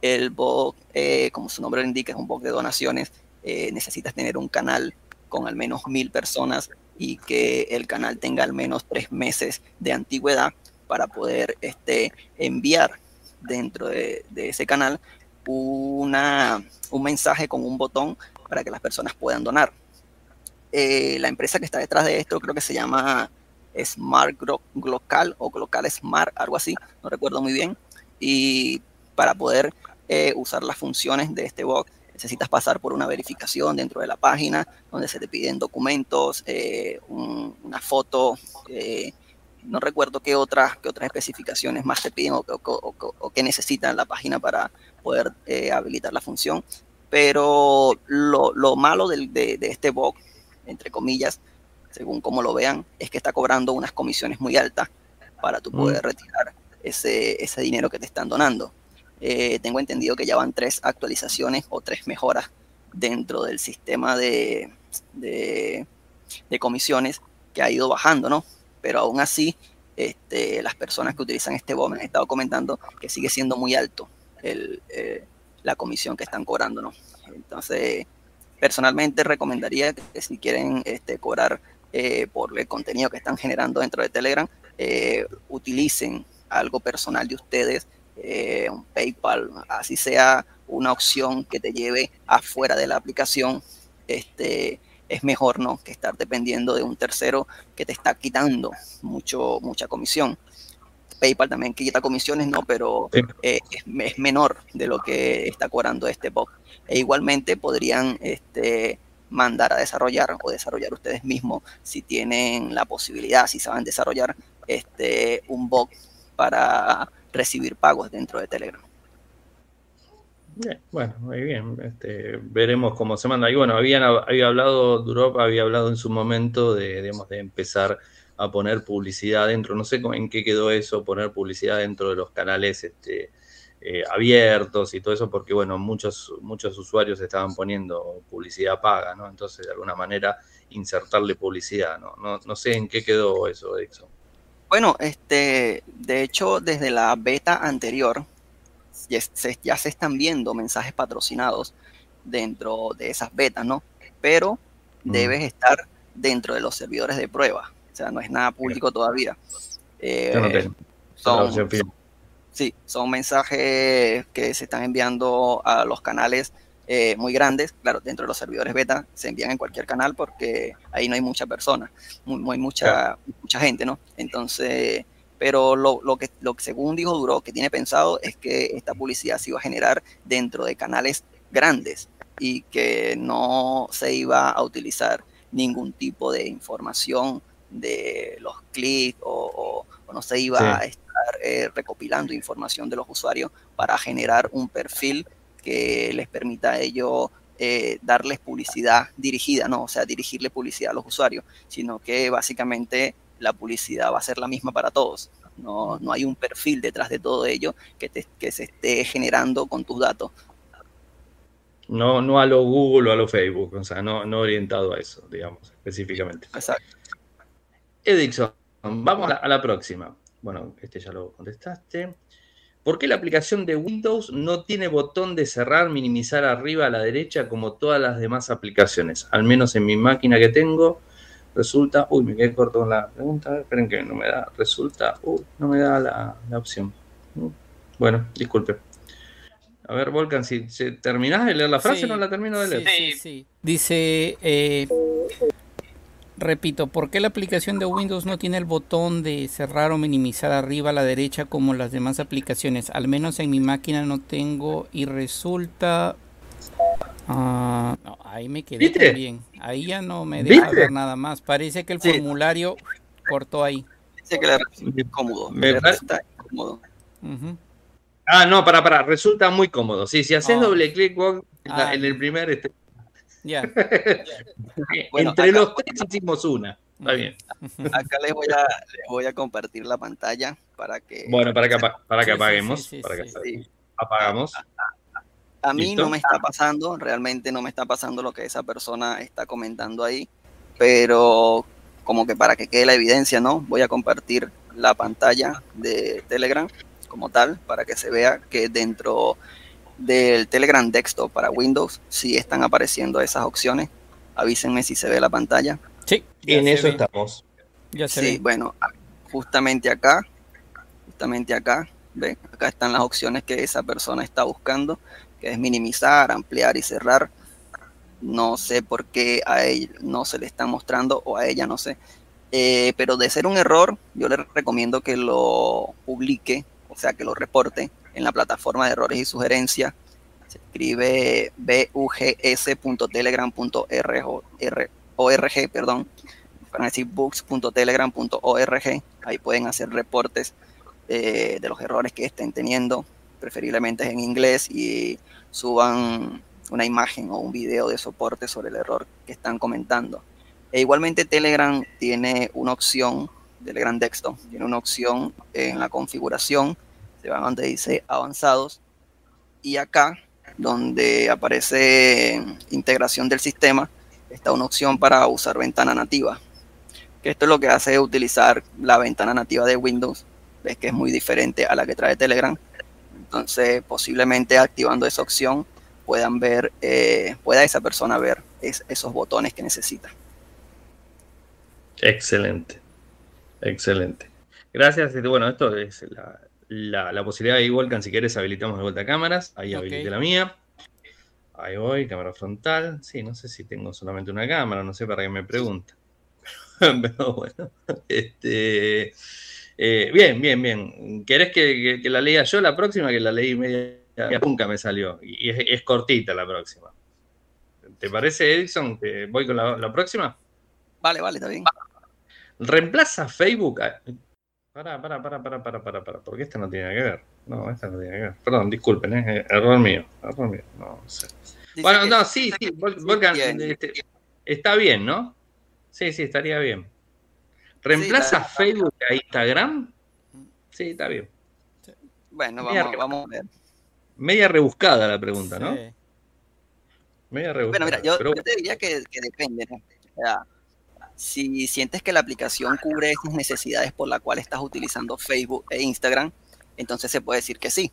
El bot, eh, como su nombre lo indica, es un bot de donaciones, eh, necesitas tener un canal con al menos mil personas y que el canal tenga al menos tres meses de antigüedad para poder este, enviar dentro de, ese canal una, un mensaje con un botón para que las personas puedan donar eh, la empresa que está detrás de esto creo que se llama Smart Glocal o Glocal Smart, algo así, no recuerdo muy bien. Y para poder eh, usar las funciones de este bot necesitas pasar por una verificación dentro de la página donde se te piden documentos, eh, una foto, no recuerdo qué otras, qué otras especificaciones más te piden o, o, qué necesitan la página para poder habilitar la función. Pero lo, malo de, de, este bot entre comillas, según como lo vean, es que está cobrando unas comisiones muy altas para tú poder mm. retirar ese, ese dinero que te están donando. Eh, tengo entendido que ya van tres actualizaciones o tres mejoras dentro del sistema de, de, comisiones que ha ido bajando, ¿no? Pero aún así, este, las personas que utilizan este BOM han estado comentando que sigue siendo muy alto el, eh, la comisión que están cobrando, ¿no? Entonces, personalmente recomendaría que si quieren este, cobrar eh, por el contenido que están generando dentro de Telegram, eh, utilicen algo personal de ustedes, eh, un PayPal, así sea una opción que te lleve afuera de la aplicación, este, es mejor no que estar dependiendo de un tercero que te está quitando mucho, mucha comisión. PayPal también quita comisiones, no, pero es, es, menor de lo que está cobrando este bot e igualmente podrían este, mandar a desarrollar o desarrollar ustedes mismos si tienen la posibilidad, si saben desarrollar este, un bot para recibir pagos dentro de Telegram. bueno, muy bien. Este, veremos cómo se manda. Y bueno, habían, había hablado, Durop había hablado en su momento de, de empezar a poner publicidad dentro. No sé en qué quedó eso, poner publicidad dentro de los canales este, eh, abiertos y todo eso, porque bueno, muchos, muchos usuarios estaban poniendo publicidad paga, ¿no? Entonces, de alguna manera, insertarle publicidad, ¿no? No, sé en qué quedó eso, Edison. Bueno, este, de hecho, desde la beta anterior, ya se, ya se están viendo mensajes patrocinados dentro de esas betas, ¿no? Pero mm. debes estar dentro de los servidores de prueba. O sea, no es nada público todavía. Eh, son, Sí, son mensajes que se están enviando a los canales eh, muy grandes. Claro, dentro de los servidores beta se envían en cualquier canal porque ahí no hay mucha persona, muy, hay mucha, mucha gente, ¿no? Entonces, pero lo, lo, que, lo que según dijo Duro, que tiene pensado es que esta publicidad se iba a generar dentro de canales grandes y que no se iba a utilizar ningún tipo de información de los clics o, no se iba a eh, recopilando información de los usuarios para generar un perfil que les permita a ellos eh, darles publicidad dirigida, no, o sea, dirigirle publicidad a los usuarios, sino que básicamente la publicidad va a ser la misma para todos. no, no hay un perfil detrás de todo ello que, que se esté generando con tus datos. No, no a lo Google o a lo Facebook, o sea, no, no orientado a eso, digamos, específicamente. Exacto. Edixon, vamos a la, próxima. Bueno, este ya lo contestaste. ¿Por qué la aplicación de Windows no tiene botón de cerrar, minimizar arriba a la derecha como todas las demás aplicaciones? Al menos en mi máquina que tengo, resulta. Uy, me quedé corto con la pregunta. Esperen que no me da. Resulta. Uy, no me da la, opción. Bueno, disculpe. A ver, Volcan, si, terminás de leer la frase, no la termino de leer. Sí, sí, Dice, eh, repito, ¿por qué la aplicación de Windows no tiene el botón de cerrar o minimizar arriba a la derecha como las demás aplicaciones? Al menos en mi máquina no tengo y resulta... Ah, ahí me quedé también. Ahí ya no me deja ver nada más. Parece que el formulario cortó ahí. Dice que le cómodo. Me cómodo. Ah, no, para, para, resulta muy cómodo. Sí, si haces ah. doble clic ah. en el primer. Este... Ya. Entre los tres hicimos una. Está bien. Acá les voy, a, les voy a compartir la pantalla para que. Bueno, para que, para que apaguemos. para que apagamos. A, mí no me está pasando, realmente no me está pasando lo que esa persona está comentando ahí, pero como que para que quede la evidencia, ¿no? Voy a compartir la pantalla de Telegram como tal, para que se vea que dentro del Telegram Desktop para Windows sí están apareciendo esas opciones. Avísenme si se ve la pantalla. Sí, en eso estamos. Ya se sí, bueno, justamente acá, justamente acá, ve, acá están las opciones que esa persona está buscando, que es minimizar, ampliar y cerrar. No sé por qué a él no se le está mostrando o a ella, no sé. Eh, pero de ser un error, yo le recomiendo que lo publique o sea, que lo reporte en la plataforma de errores y sugerencias. Se escribe bugs.telegram.org, perdón, para decir books.telegram.org. Ahí pueden hacer reportes eh, de los errores que estén teniendo, preferiblemente en inglés, y suban una imagen o un video de soporte sobre el error que están comentando. E igualmente Telegram tiene una opción, Telegram Desktop, tiene una opción en la configuración se van donde dice avanzados. Y acá donde aparece integración del sistema está una opción para usar ventana nativa. Que esto es lo que hace utilizar la ventana nativa de Windows. Ves que es muy diferente a la que trae Telegram. Entonces posiblemente activando esa opción puedan ver eh, pueda esa persona ver esos botones que necesita. Excelente. Excelente. Gracias bueno esto es la, la, posibilidad de Volcan, si quieres, habilitamos de vuelta cámaras. Ahí habilité la mía. Ahí voy, cámara frontal. Sí, no sé si tengo solamente una cámara, no sé para qué me pregunta. Pero bueno, este, eh, bien, bien, bien. ¿Querés que, la lea yo la próxima? Que la leí media, nunca me salió. Y es, cortita la próxima. ¿Te parece, Edison, que voy con la, la próxima? Vale, vale, está bien. ¿Reemplaza Facebook? Para, para, para, para, para, para, para, porque esta no tiene que ver. No, esta no tiene que ver. Perdón, disculpen, ¿eh? error mío, error mío, no, sé. Bueno, no, sí, sí, Volcan, este, está bien, ¿no? Sí, sí, estaría bien. ¿Reemplaza Facebook a Instagram? Sí, está bien. Bueno, vamos, vamos a ver. Media rebuscada la pregunta, ¿no? Media rebuscada. Bueno, mira, yo, te diría que, que depende, ¿no? O sea, si sientes que la aplicación cubre esas necesidades por las cuales estás utilizando Facebook e Instagram, entonces se puede decir que sí.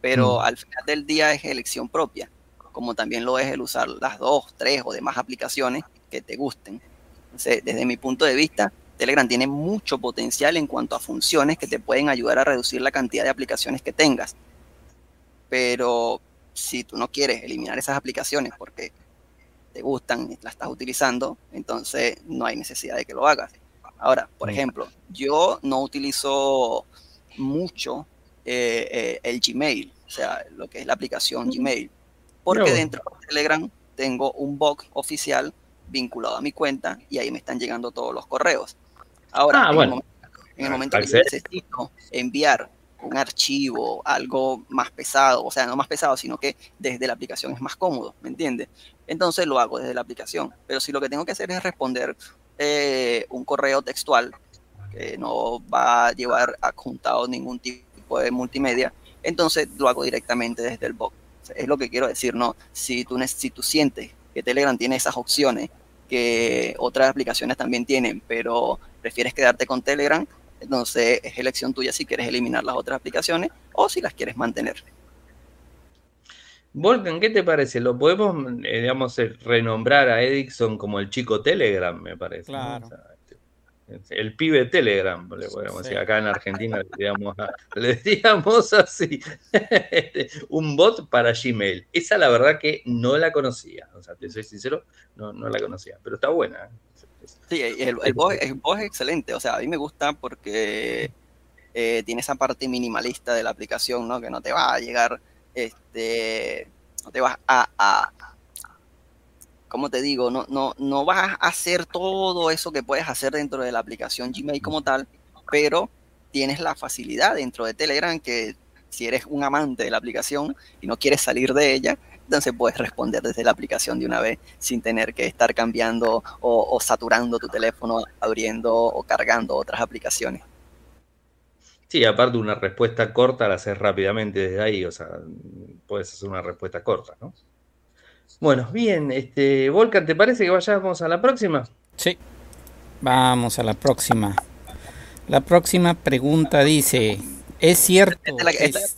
Pero mm. al final del día es elección propia, como también lo es el usar las dos, tres o demás aplicaciones que te gusten. desde mi punto de vista, Telegram tiene mucho potencial en cuanto a funciones que te pueden ayudar a reducir la cantidad de aplicaciones que tengas. Pero si tú no quieres eliminar esas aplicaciones porque te gustan, la estás utilizando, entonces no hay necesidad de que lo hagas. Ahora, por mm. ejemplo, yo no utilizo mucho eh, eh, el Gmail, o sea, lo que es la aplicación Gmail, porque dentro de Telegram tengo un bot oficial vinculado a mi cuenta y ahí me están llegando todos los correos. Ahora, ah, en, el momento, que necesito enviar un archivo, algo más pesado, o sea, no más pesado, sino que desde la aplicación es más cómodo, ¿me entiendes? Entonces lo hago desde la aplicación. Pero si lo que tengo que hacer es responder eh, un correo textual, que no va a llevar adjuntado ningún tipo de multimedia, entonces lo hago directamente desde el bot. Es lo que quiero decir, ¿no? Si tú, si tú sientes que Telegram tiene esas opciones que otras aplicaciones también tienen, pero prefieres quedarte con Telegram, entonces es elección tuya si quieres eliminar las otras aplicaciones o si las quieres mantener. Volcan, ¿qué te parece? Lo podemos, eh, digamos, eh, renombrar a Edison como el chico Telegram, me parece. Claro. Este, el pibe Telegram, le podemos decir. Acá en Argentina le decíamos, así. Este, un bot para Gmail. Esa la verdad que no la conocía. O sea, te soy sincero, no, no la conocía. Pero está buena. ¿Eh? Sí, el, el, bot, es excelente. O sea, a mí me gusta porque tiene esa parte minimalista de la aplicación, ¿no? Que no te va a llegar este, no te vas a, a ¿cómo te digo? No, no, no vas a hacer todo eso que puedes hacer dentro de la aplicación Gmail como tal, pero tienes la facilidad dentro de Telegram que si eres un amante de la aplicación y no quieres salir de ella, entonces puedes responder desde la aplicación de una vez sin tener que estar cambiando o, o saturando tu teléfono, abriendo o cargando otras aplicaciones. Sí, aparte una respuesta corta la haces rápidamente desde ahí, o sea, puedes hacer una respuesta corta, ¿no? Bueno, bien, este, Volcan, ¿te parece que vayamos a la próxima? Sí, vamos a la próxima. La próxima pregunta dice, ¿es cierto, ¿es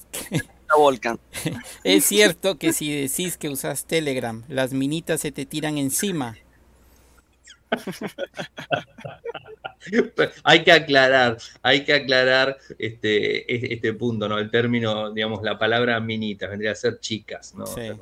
cierto que si decís que usas Telegram, las minitas se te tiran encima? hay que aclarar, hay que aclarar este, este punto, ¿no? El término, digamos, la palabra minitas vendría a ser chicas, ¿no? Eh,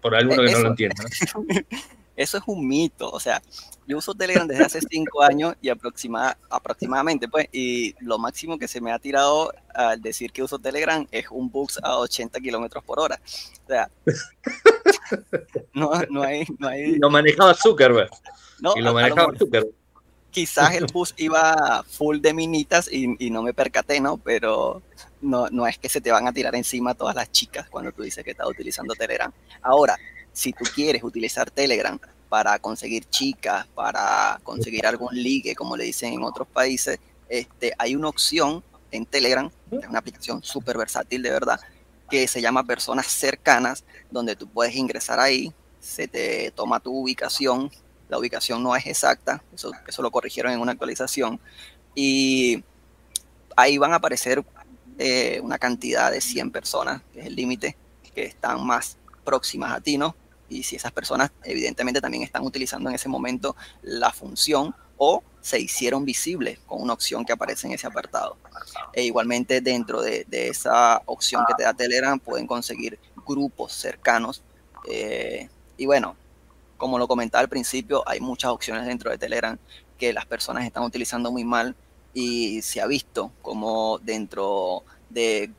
por alguno que no lo entienda. Eso es un mito, o sea, yo uso Telegram desde hace cinco años y aproxima, aproximadamente, pues, y lo máximo que se me ha tirado al decir que uso Telegram es un bus a 80 kilómetros por hora. O sea, no, no hay, no hay... Lo manejaba Zuckerberg. No, y lo manejaba Zuckerberg. Quizás el bus iba full de minitas y, y, no me percaté, ¿no? Pero no, no es que se te van a tirar encima todas las chicas cuando tú dices que estás utilizando Telegram. Ahora, si tú quieres utilizar Telegram para conseguir chicas, para conseguir algún ligue, como le dicen en otros países, este, hay una opción en Telegram, es una aplicación súper versátil de verdad, que se llama Personas Cercanas, donde tú puedes ingresar ahí, se te toma tu ubicación, la ubicación no es exacta, eso, eso lo corrigieron en una actualización, y ahí van a aparecer eh, una cantidad de 100 personas, que es el límite, que están más próximas a ti, ¿no? Y si esas personas evidentemente también están utilizando en ese momento la función o se hicieron visibles con una opción que aparece en ese apartado. E igualmente dentro de, esa opción que te da Telegram pueden conseguir grupos cercanos. Eh, y bueno, como lo comentaba al principio, hay muchas opciones dentro de Telegram que las personas están utilizando muy mal y se ha visto como dentro de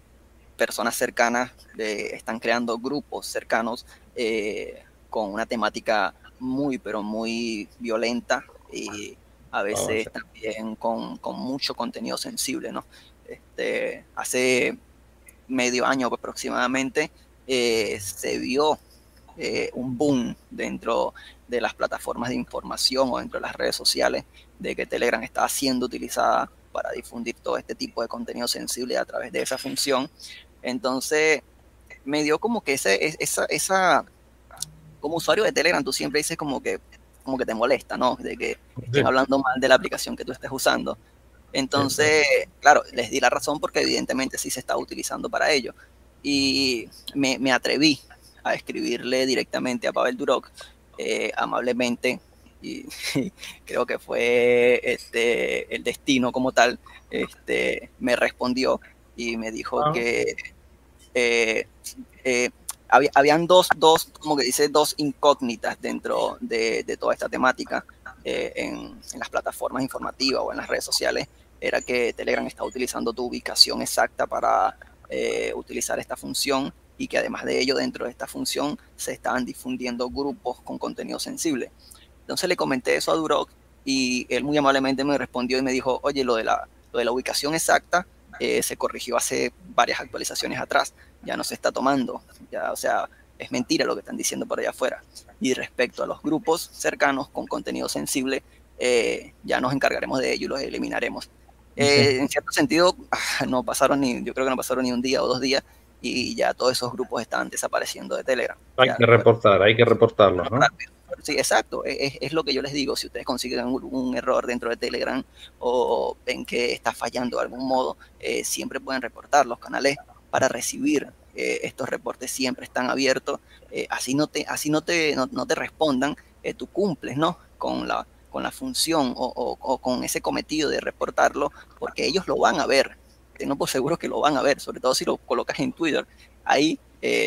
personas cercanas están creando grupos cercanos eh, con una temática muy, pero muy violenta y a veces también con, mucho contenido sensible, ¿no? Este, hace medio año aproximadamente eh, se vio eh, un boom dentro de las plataformas de información o dentro de las redes sociales de que Telegram estaba siendo utilizada para difundir todo este tipo de contenido sensible a través de esa función. Entonces, me dio como que ese, esa, esa, como usuario de Telegram, tú siempre dices como que, como que te molesta, ¿no? De que estén hablando mal de la aplicación que tú estés usando. Entonces, claro, les di la razón porque evidentemente sí se está utilizando para ello. Y me, me atreví a escribirle directamente a Pavel Durok, eh, amablemente, y, creo que fue este, el destino como tal, este, me respondió y me dijo ah. que eh, eh, habían dos, dos, como que dice, dos incógnitas dentro de, toda esta temática eh, en, las plataformas informativas o en las redes sociales. Era que Telegram está utilizando tu ubicación exacta para utilizar esta función y que además de ello, dentro de esta función, se estaban difundiendo grupos con contenido sensible. Entonces le comenté eso a Duroc y él muy amablemente me respondió y me dijo, oye, lo de la, lo de la ubicación exacta se corrigió hace varias actualizaciones atrás ya no se está tomando. Ya, o sea, es mentira lo que están diciendo por allá afuera. Y respecto a los grupos cercanos con contenido sensible, eh, ya nos encargaremos de ello y los eliminaremos. Eh, en cierto sentido, ah, no pasaron ni, yo creo que no pasaron ni un día o dos días y ya todos esos grupos estaban desapareciendo de Telegram. Hay que reportar, hay que reportarlos, ¿no? Sí, exacto, es, lo que yo les digo, si ustedes consiguen un, error dentro de Telegram o ven que está fallando de algún modo, eh, siempre pueden reportar, los canales para recibir eh, estos reportes siempre están abiertos, eh, así no te, así no te, no, te respondan, tú cumples, ¿no? Con la, con la función o, o, con ese cometido de reportarlo, porque ellos lo van a ver, tengo por seguro que lo van a ver, sobre todo si lo colocas en Twitter, ahí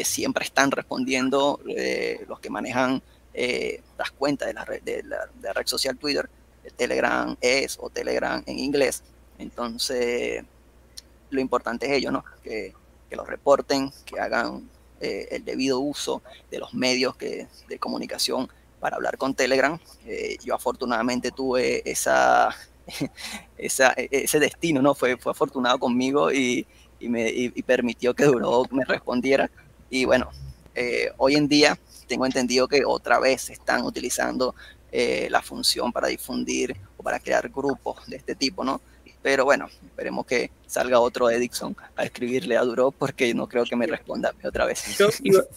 siempre están respondiendo los que manejan eh, las cuentas de la, red, de, la, red social Twitter, Telegram es o Telegram en inglés. Entonces, lo importante es ello, ¿no? Que, que lo reporten, que hagan eh, el debido uso de los medios que, de comunicación para hablar con Telegram. Eh, yo afortunadamente tuve esa, esa, ese destino, ¿no? Fue, fue afortunado conmigo y, y me y, permitió que Duro me respondiera. Y bueno, hoy en día tengo entendido que otra vez están utilizando eh, la función para difundir o para crear grupos de este tipo, ¿no? Pero bueno, esperemos que salga otro Edison a escribirle a Duro porque no creo que me responda otra vez. Yo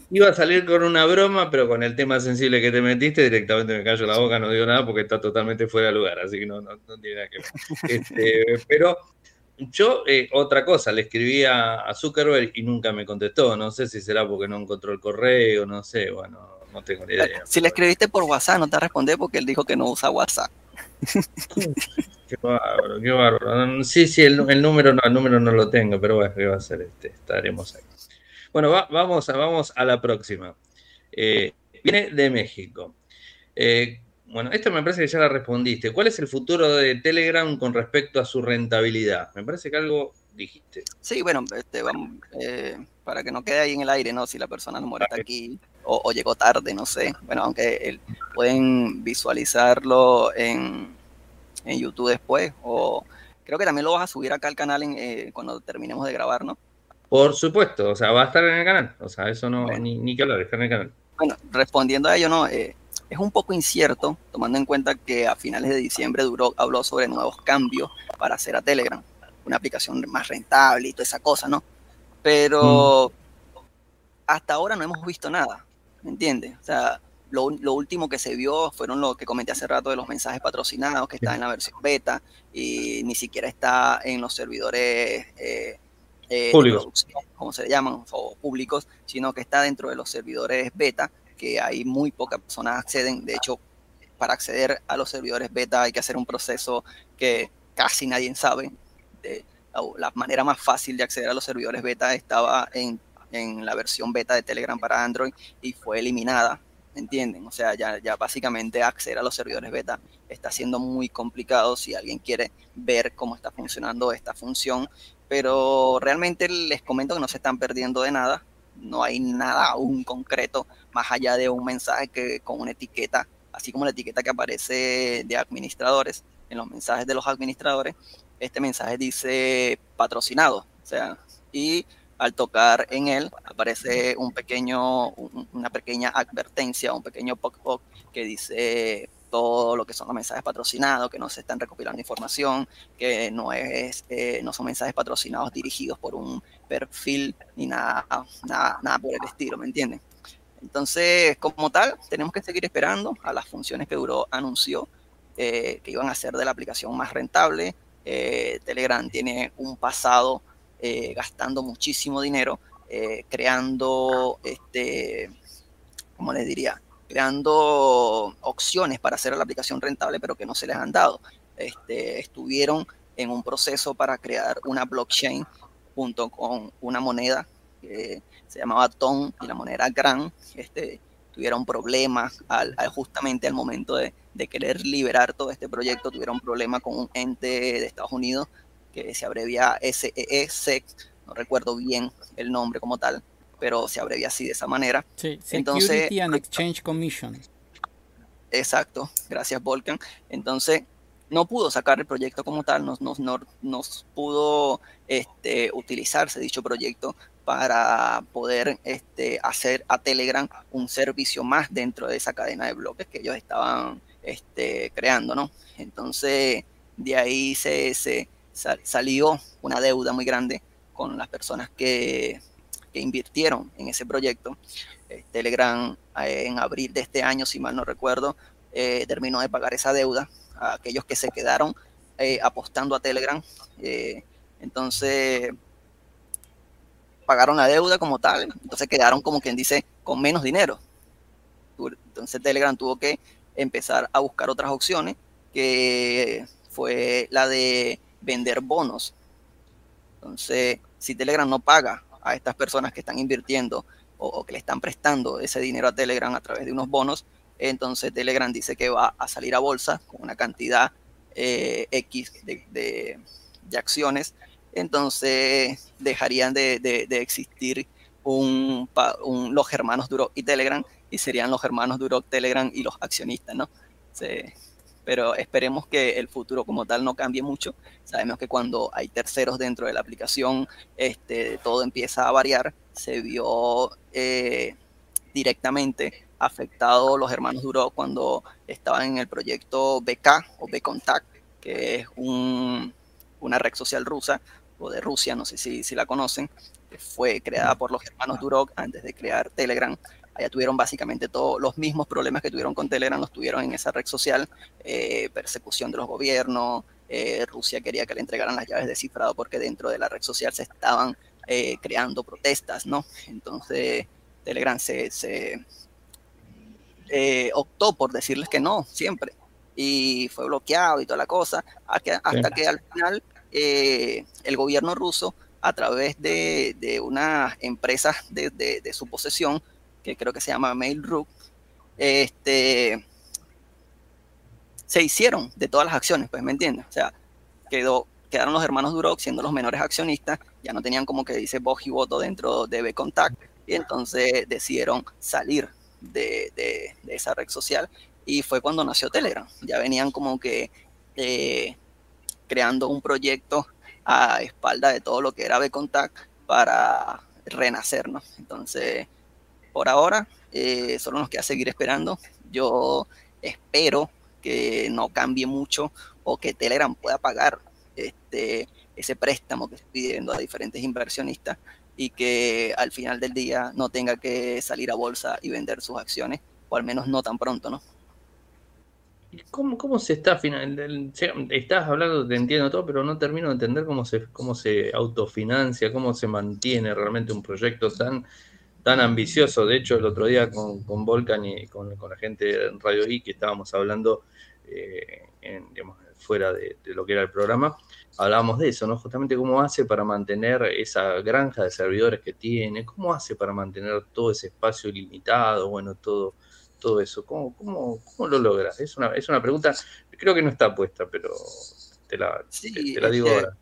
iba, a salir con una broma, pero con el tema sensible que te metiste, directamente me callo la boca, no digo nada porque está totalmente fuera de lugar, así que no, no, tiene nada que ver. Este, pero yo, eh, otra cosa, le escribí a, Zuckerberg y nunca me contestó. No sé si será porque no encontró el correo, no sé, bueno, no tengo ni idea. Si le escribiste por WhatsApp, no te responde porque él dijo que no usa WhatsApp. Qué bárbaro, qué bárbaro. Sí, sí, el, número no, el número no lo tengo, pero bueno, ¿qué va a ser? Este, estaremos ahí. Bueno, vamos, a, vamos a la próxima. Eh, viene de México. Eh, bueno, esto me parece que ya la respondiste. ¿Cuál es el futuro de Telegram con respecto a su rentabilidad? Me parece que algo dijiste. Sí, bueno, este, eh, para que no quede ahí en el aire, ¿no? Si la persona no muere aquí o, llegó tarde, no sé. Bueno, aunque pueden visualizarlo en, YouTube después o creo que también lo vas a subir acá al canal eh, cuando terminemos de grabar, ¿no? Por supuesto, o sea, va a estar en el canal. O sea, eso no, ni, ni que hablar, está en el canal. Bueno, respondiendo a ello, ¿no? Eh, es un poco incierto, tomando en cuenta que a finales de diciembre duró, habló sobre nuevos cambios para hacer a Telegram, una aplicación más rentable y toda esa cosa, ¿no? Pero mm. hasta ahora no hemos visto nada, ¿me entiendes? O sea, lo, último que se vio fueron lo que comenté hace rato de los mensajes patrocinados, que está en la versión beta y ni siquiera está en los servidores eh, eh, públicos, como se llaman, o públicos, sino que está dentro de los servidores beta que hay muy pocas personas acceden. De hecho, para acceder a los servidores beta hay que hacer un proceso que casi nadie sabe. De, la manera más fácil de acceder a los servidores beta estaba en, en la versión beta de Telegram para Android y fue eliminada. ¿Entienden? O sea, ya, ya básicamente acceder a los servidores beta está siendo muy complicado si alguien quiere ver cómo está funcionando esta función. Pero realmente les comento que no se están perdiendo de nada no hay nada aún concreto más allá de un mensaje que con una etiqueta, así como la etiqueta que aparece de administradores en los mensajes de los administradores, este mensaje dice patrocinado, o sea, y al tocar en él aparece un pequeño, una pequeña advertencia, un pequeño pop-up que dice todo lo que son los mensajes patrocinados, que no se están recopilando información, que no, es, eh, no son mensajes patrocinados dirigidos por un perfil ni nada, nada, nada por el estilo, ¿me entienden? Entonces, como tal, tenemos que seguir esperando a las funciones que Duro anunció eh, que iban a ser de la aplicación más rentable. Eh, Telegram tiene un pasado gastando muchísimo dinero, creando, este, ¿cómo les diría? creando opciones para hacer la aplicación rentable, pero que no se les han dado. Este, estuvieron en un proceso para crear una blockchain junto con una moneda que se llamaba TON y la moneda GRAN. Este, tuvieron problemas al, justamente al momento de, de, querer liberar todo este proyecto, tuvieron problemas con un ente de Estados Unidos que se abrevia SEE, SEC, no recuerdo bien el nombre como tal, pero se abrevia así de esa manera. Sí, Security and Exchange Commission. Exacto, gracias Volcan. Entonces, no pudo sacar el proyecto como tal, no, nos pudo este, utilizarse dicho proyecto para poder este, hacer a Telegram un servicio más dentro de esa cadena de bloques que ellos estaban este, creando, ¿no? Entonces, de ahí se, se salió una deuda muy grande con las personas que, que invirtieron en ese proyecto. Eh, Telegram eh, en abril de este año, si mal no recuerdo, eh, terminó de pagar esa deuda a aquellos que se quedaron apostando a Telegram. entonces, pagaron la deuda como tal, entonces quedaron como quien dice con menos dinero. Entonces Telegram tuvo que empezar a buscar otras opciones, que fue la de vender bonos. Entonces, si Telegram no paga a estas personas que están invirtiendo o, que le están prestando ese dinero a Telegram a través de unos bonos, entonces Telegram dice que va a salir a bolsa con una cantidad eh, X de, acciones, entonces dejarían de, existir un, los hermanos Duro y Telegram y serían los hermanos Duro, Telegram y los accionistas, ¿no? pero esperemos que el futuro como tal no cambie mucho. Sabemos que cuando hay terceros dentro de la aplicación, este, todo empieza a variar. Se vio eh, directamente afectado los hermanos Duro cuando estaban en el proyecto BK o Bcontact, que es una red social rusa o de Rusia, no sé si, si la conocen, que fue creada por los hermanos Durok antes de crear Telegram. Allá tuvieron básicamente todos los mismos problemas que tuvieron con Telegram, los tuvieron en esa red social, eh, persecución de los gobiernos, eh, Rusia quería que le entregaran las llaves de cifrado porque dentro de la red social se estaban eh, creando protestas, ¿no? Entonces Telegram se, optó por decirles que no, siempre, y fue bloqueado y toda la cosa, hasta que, al final el gobierno ruso, a través de, unas empresas de, de su posesión, que creo que se llama Mail.ru, este, se hicieron de todas las acciones, pues, ¿me entiendes? O sea, quedaron los hermanos Duroc siendo los menores accionistas, ya no tenían como que dice voz y voto dentro de B-Contact, y entonces decidieron salir de, esa red social, y fue cuando nació Telegram. Ya venían como que eh, creando un proyecto a espalda de todo lo que era B-Contact para renacernos. Entonces, por ahora, eh, solo nos queda seguir esperando. Yo espero que no cambie mucho o que Telegram pueda pagar este, ese préstamo que estoy pidiendo a diferentes inversionistas y que al final del día no tenga que salir a bolsa y vender sus acciones, o al menos no tan pronto, ¿no? ¿Cómo, ¿Cómo se está final? Estás hablando, te entiendo todo, pero no termino de entender cómo se, cómo se autofinancia, cómo se mantiene realmente un proyecto tan tan ambicioso. De hecho, el otro día con, con Volcan y con, la gente de Radio I que estábamos hablando eh, fuera de, lo que era el programa, hablábamos de eso, ¿no? Justamente cómo hace para mantener esa granja de servidores que tiene, cómo hace para mantener todo ese espacio ilimitado, bueno, todo, todo eso. ¿Cómo, cómo, cómo lo logras? Es una, es una pregunta, creo que no está puesta, pero te la, te, la digo ahora.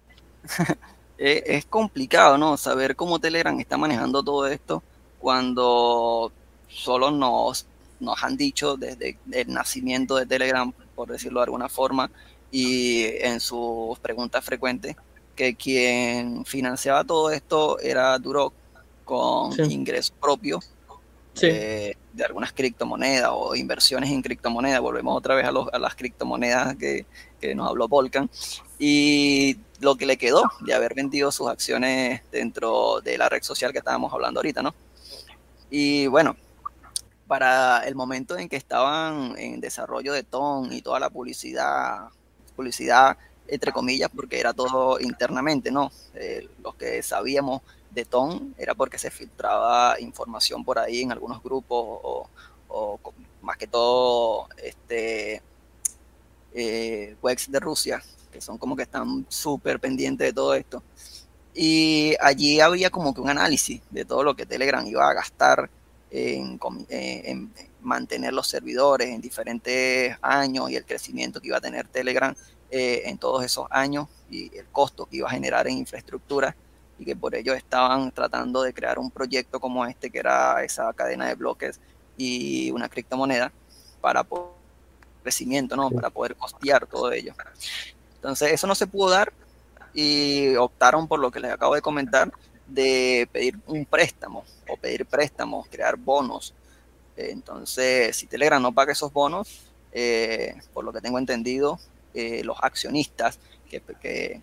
es complicado, ¿no? Saber cómo Telegram está manejando todo esto cuando solo nos, nos han dicho desde el nacimiento de Telegram, por decirlo de alguna forma, y en sus preguntas frecuentes, que quien financiaba todo esto era Duroc con ingresos propios eh, de algunas criptomonedas o inversiones en criptomonedas. Volvemos otra vez a, a las criptomonedas que, que, nos habló Volcan. Y lo que le quedó de haber vendido sus acciones dentro de la red social que estábamos hablando ahorita, ¿no? Y bueno, para el momento en que estaban en desarrollo de TON y toda la publicidad, publicidad entre comillas, porque era todo internamente, ¿no? Eh, los que sabíamos de TON era porque se filtraba información por ahí en algunos grupos o, más que todo este, eh, webs de Rusia, que son como que están súper pendientes de todo esto. Y allí había como que un análisis de todo lo que Telegram iba a gastar en, eh, mantener los servidores en diferentes años y el crecimiento que iba a tener Telegram eh, en todos esos años y el costo que iba a generar en infraestructura y que por ello estaban tratando de crear un proyecto como este que era esa cadena de bloques y una criptomoneda para poder crecimiento, ¿no? Para poder costear todo ello. Entonces eso no se pudo dar y optaron por lo que les acabo de comentar, de pedir un préstamo o pedir préstamos, crear bonos. Entonces, si Telegram no paga esos bonos, eh, por lo que tengo entendido, eh, los accionistas, que,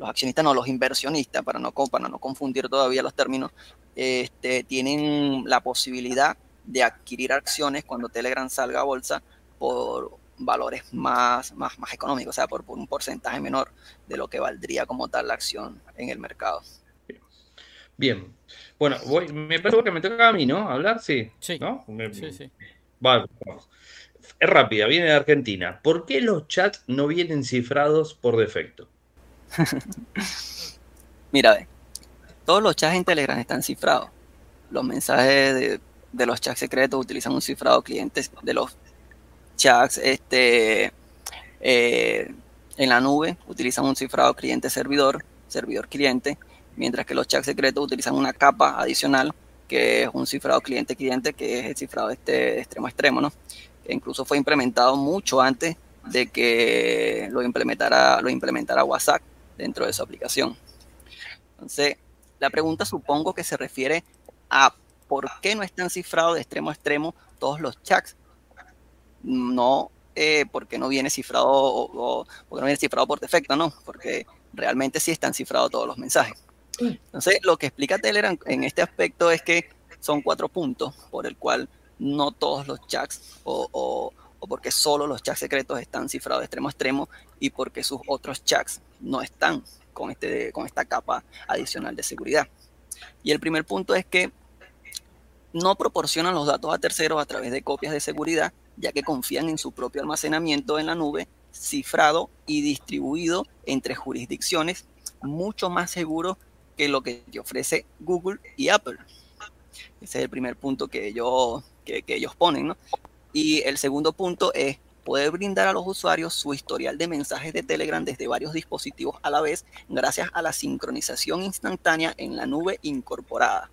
los accionistas no, los inversionistas, para no, para no confundir todavía los términos, este, tienen la posibilidad de adquirir acciones cuando Telegram salga a bolsa por valores más, más, más económicos, o sea, por, un porcentaje menor de lo que valdría como tal la acción en el mercado. Bien. Bueno, me parece que me toca a mí, ¿no? ¿Hablar? Sí. Sí. ¿No? sí, sí. vamos. Es rápida, viene de Argentina. ¿Por qué los chats no vienen cifrados por defecto? Mira, ve, todos los chats en Telegram están cifrados. Los mensajes de, los chats secretos utilizan un cifrado clientes de los chats este, eh, en la nube utilizan un cifrado cliente-servidor, servidor-cliente, mientras que los chats secretos utilizan una capa adicional que es un cifrado cliente-cliente, que es el cifrado este extremo a extremo, ¿no? Que incluso fue implementado mucho antes de que lo implementara, lo implementara WhatsApp dentro de su aplicación. Entonces, la pregunta supongo que se refiere a por qué no están cifrados de extremo a extremo todos los chats no eh, porque no viene cifrado o, porque no viene cifrado por defecto, no, porque realmente sí están cifrados todos los mensajes. Entonces, lo que explica Telegram en este aspecto es que son cuatro puntos por el cual no todos los chats o, o, porque solo los chats secretos están cifrados de extremo a extremo y porque sus otros chats no están con, este, con esta capa adicional de seguridad. Y el primer punto es que no proporcionan los datos a terceros a través de copias de seguridad ya que confían en su propio almacenamiento en la nube, cifrado y distribuido entre jurisdicciones, mucho más seguro que lo que ofrece Google y Apple. Ese es el primer punto que ellos, que, ellos ponen, ¿no? Y el segundo punto es poder brindar a los usuarios su historial de mensajes de Telegram desde varios dispositivos a la vez, gracias a la sincronización instantánea en la nube incorporada.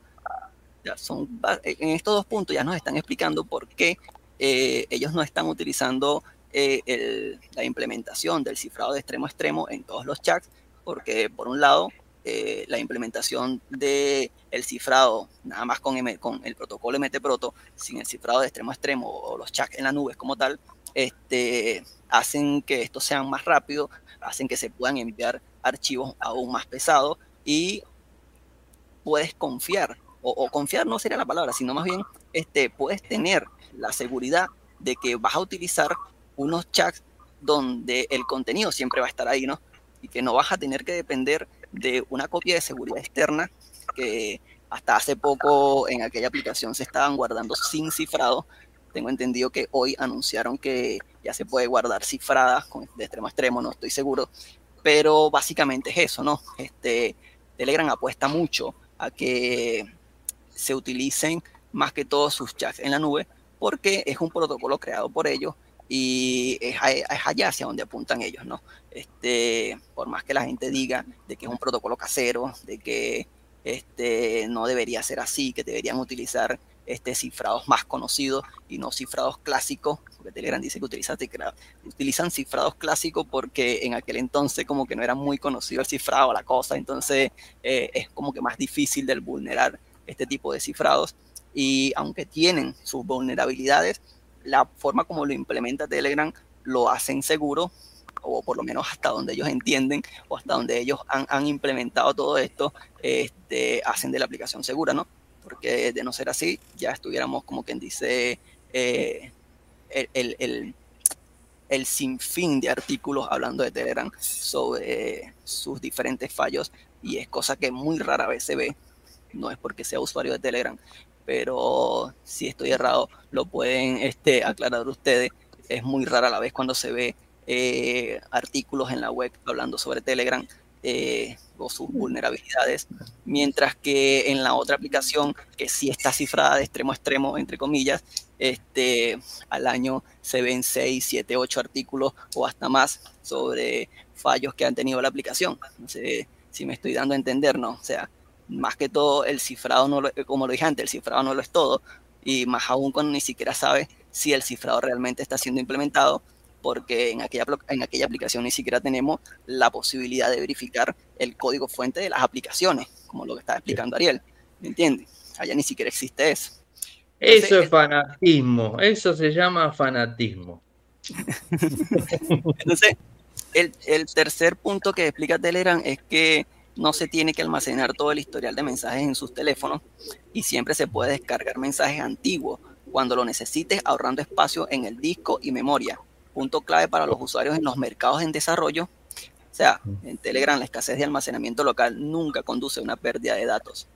Ya son, en estos dos puntos ya nos están explicando por qué eh, ellos no están utilizando eh, la implementación del cifrado de extremo a extremo en todos los chats, porque por un lado, eh, la implementación del el cifrado, nada más con, el protocolo MT-Proto, sin el cifrado de extremo a extremo o los chats en la nube como tal, este, hacen que esto sea más rápido, hacen que se puedan enviar archivos aún más pesados y puedes confiar, o, o, confiar no sería la palabra, sino más bien este, puedes tener la seguridad de que vas a utilizar unos chats donde el contenido siempre va a estar ahí, ¿no? Y que no vas a tener que depender de una copia de seguridad externa que hasta hace poco en aquella aplicación se estaban guardando sin cifrado. Tengo entendido que hoy anunciaron que ya se puede guardar cifrada de extremo a extremo, no estoy seguro. Pero básicamente es eso, ¿no? Este, Telegram apuesta mucho a que se utilicen más que todos sus chats en la nube porque es un protocolo creado por ellos y es, allá hacia donde apuntan ellos, ¿no? Este, por más que la gente diga de que es un protocolo casero, de que este, no debería ser así, que deberían utilizar este, cifrados más conocidos y no cifrados clásicos, porque Telegram dice que utiliza, utilizan cifrados clásicos porque en aquel entonces como que no era muy conocido el cifrado, la cosa, entonces eh, es como que más difícil de vulnerar este tipo de cifrados. Y aunque tienen sus vulnerabilidades, la forma como lo implementa Telegram lo hacen seguro, o por lo menos hasta donde ellos entienden, o hasta donde ellos han, implementado todo esto, este, hacen de la aplicación segura, ¿no? Porque de no ser así, ya estuviéramos como quien dice eh, el, el, el, sinfín de artículos hablando de Telegram sobre sus diferentes fallos, y es cosa que muy rara vez se ve, no es porque sea usuario de Telegram, pero si estoy errado, lo pueden este, aclarar ustedes. Es muy rara la vez cuando se ve eh, artículos en la web hablando sobre Telegram eh, o sus vulnerabilidades, mientras que en la otra aplicación, que sí está cifrada de extremo a extremo, entre comillas, este, al año se ven 6, 7, 8 artículos o hasta más sobre fallos que han tenido la aplicación. No sé si me estoy dando a entender, ¿no? O sea, más que todo el cifrado, no como lo dije antes, el cifrado no lo es todo, y más aún cuando ni siquiera sabe si el cifrado realmente está siendo implementado, porque en aquella, en aquella aplicación ni siquiera tenemos la posibilidad de verificar el código fuente de las aplicaciones, como lo que estaba explicando Ariel, ¿me entiendes? Allá ni siquiera existe eso. Eso es fanatismo, eso se llama fanatismo. Entonces, el, el, tercer punto que explica Telegram es que no se tiene que almacenar todo el historial de mensajes en sus teléfonos y siempre se puede descargar mensajes antiguos cuando lo necesites, ahorrando espacio en el disco y memoria. Punto clave para los usuarios en los mercados en desarrollo. O sea, en Telegram la escasez de almacenamiento local nunca conduce a una pérdida de datos.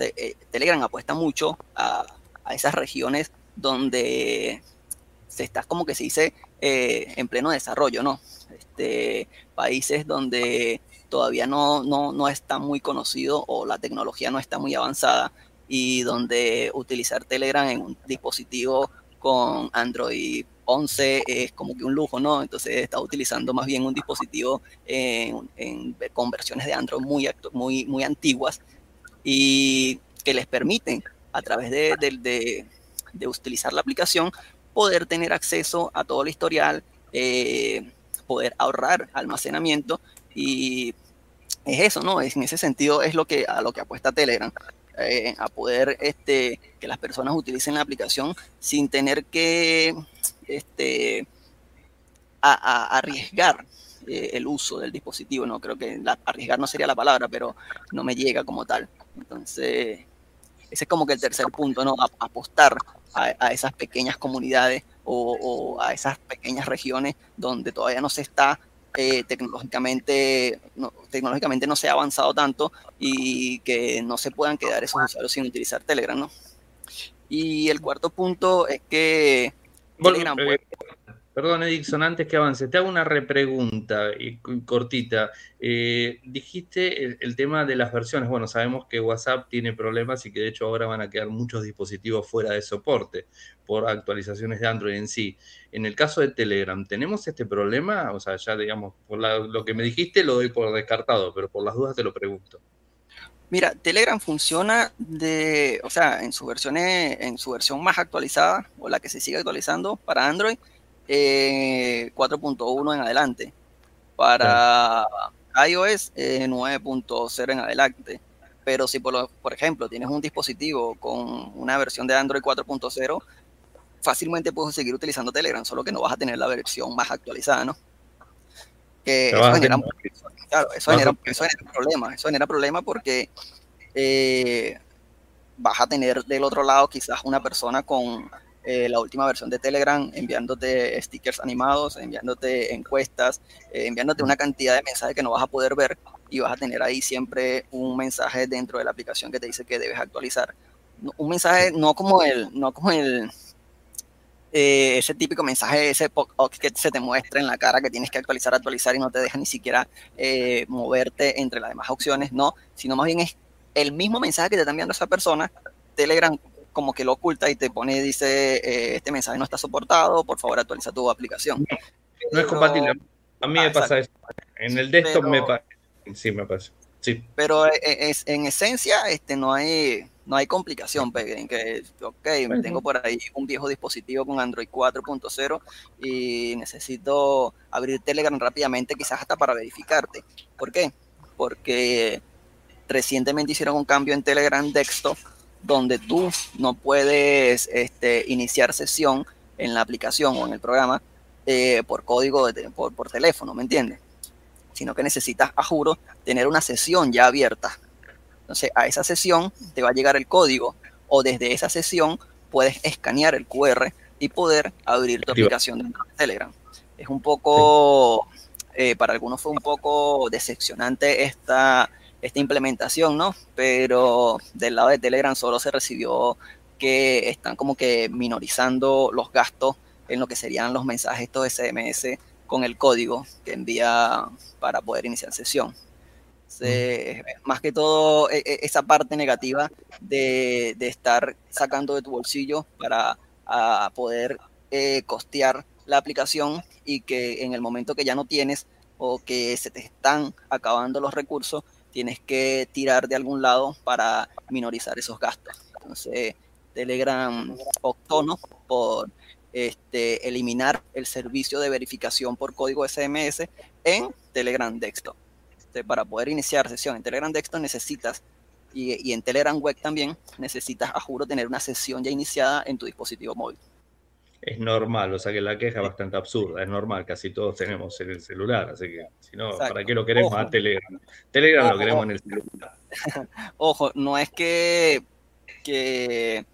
Eh, Telegram apuesta mucho a, esas regiones donde se está, como que se dice, eh, en pleno desarrollo, ¿no? Este, países donde todavía no, no, no está muy conocido o la tecnología no está muy avanzada y donde utilizar Telegram en un dispositivo con Android 11 es como que un lujo, ¿no? Entonces está utilizando más bien un dispositivo en, con versiones de Android muy, muy, muy antiguas y que les permiten a través de, de, utilizar la aplicación poder tener acceso a todo el historial, eh, poder ahorrar almacenamiento y es eso, ¿no? En ese sentido es lo que, a lo que apuesta Telegram. Eh, a poder este, que las personas utilicen la aplicación sin tener que este, a, arriesgar eh, el uso del dispositivo. No creo que arriesgar no sería la palabra, pero no me llega como tal. Entonces, ese es como que el tercer punto, ¿no? apostar a, esas pequeñas comunidades o, o, a esas pequeñas regiones donde todavía no se está eh, tecnológicamente, no, tecnológicamente no se ha avanzado tanto y que no se puedan quedar esos usuarios sin utilizar Telegram, ¿no? Y el cuarto punto es que Eh, Perdón, Edison, antes que avance, te hago una repregunta y cortita. Eh, dijiste el, tema de las versiones. Bueno, sabemos que WhatsApp tiene problemas y que de hecho ahora van a quedar muchos dispositivos fuera de soporte por actualizaciones de Android en sí. En el caso de Telegram, ¿tenemos este problema? O sea, ya digamos, por lo que me dijiste lo doy por descartado, pero por las dudas te lo pregunto. Mira, Telegram funciona de, o sea, en su versión, en su versión más actualizada o la que se sigue actualizando para Android 4.1 eh, en adelante. Para iOS 9.0 eh, en adelante. Pero si por, por ejemplo tienes un dispositivo con una versión de Android 4.0, fácilmente puedes seguir utilizando Telegram, solo que no vas a tener la versión más actualizada, ¿no? Que eso genera, claro, eso, genera, un problema, eso genera problema porque eh, vas a tener del otro lado quizás una persona con eh, la última versión de Telegram, enviándote stickers animados, enviándote encuestas, eh, enviándote una cantidad de mensajes que no vas a poder ver y vas a tener ahí siempre un mensaje dentro de la aplicación que te dice que debes actualizar. Un mensaje no como el, no como el, eh, ese típico mensaje, ese que se te muestra en la cara que tienes que actualizar, actualizar y no te deja ni siquiera moverte entre las demás opciones, no, sino más bien es el mismo mensaje que te está enviando esa persona, Telegram como que lo oculta y te pone, dice, eh, este mensaje no está soportado, por favor actualiza tu aplicación. No, es compatible. A mí me pasa eso. En el desktop me pasa. Sí, me pasa. Sí. Pero eh, eh, es, en esencia este, no, hay, no hay complicación. Pues, en que, ok, me tengo por ahí un viejo dispositivo con Android 4.0 y necesito abrir Telegram rápidamente, quizás hasta para verificarte. ¿Por qué? Porque recientemente hicieron un cambio en Telegram Desktop donde tú no puedes este, iniciar sesión en la aplicación o en el programa eh, por código, por, teléfono, ¿me entiendes? Sino que necesitas, a juro, tener una sesión ya abierta. Entonces, a esa sesión te va a llegar el código o desde esa sesión puedes escanear el QR y poder abrir tu aplicación de Telegram. Es un poco, eh, para algunos fue un poco decepcionante esta esta implementación, ¿no? Pero del lado de Telegram solo se recibió que están como que minorizando los gastos en lo que serían los mensajes estos SMS con el código que envía para poder iniciar sesión. más que todo e, e, esa parte negativa de, estar sacando de tu bolsillo para poder eh, costear la aplicación y que en el momento que ya no tienes o que se te están acabando los recursos, tienes que tirar de algún lado para minorizar esos gastos. Entonces, Telegram optó por este, eliminar el servicio de verificación por código SMS en Telegram Desktop. para poder iniciar sesión en Telegram Desktop necesitas Y, en Telegram Web también necesitas, a juro, tener una sesión ya iniciada en tu dispositivo móvil. Es normal, o sea que la queja es bastante absurda, es normal, casi todos tenemos en el celular, así que si no, ¿para qué lo queremos a Telegram? Telegram lo queremos en el celular. Ojo, no es que, que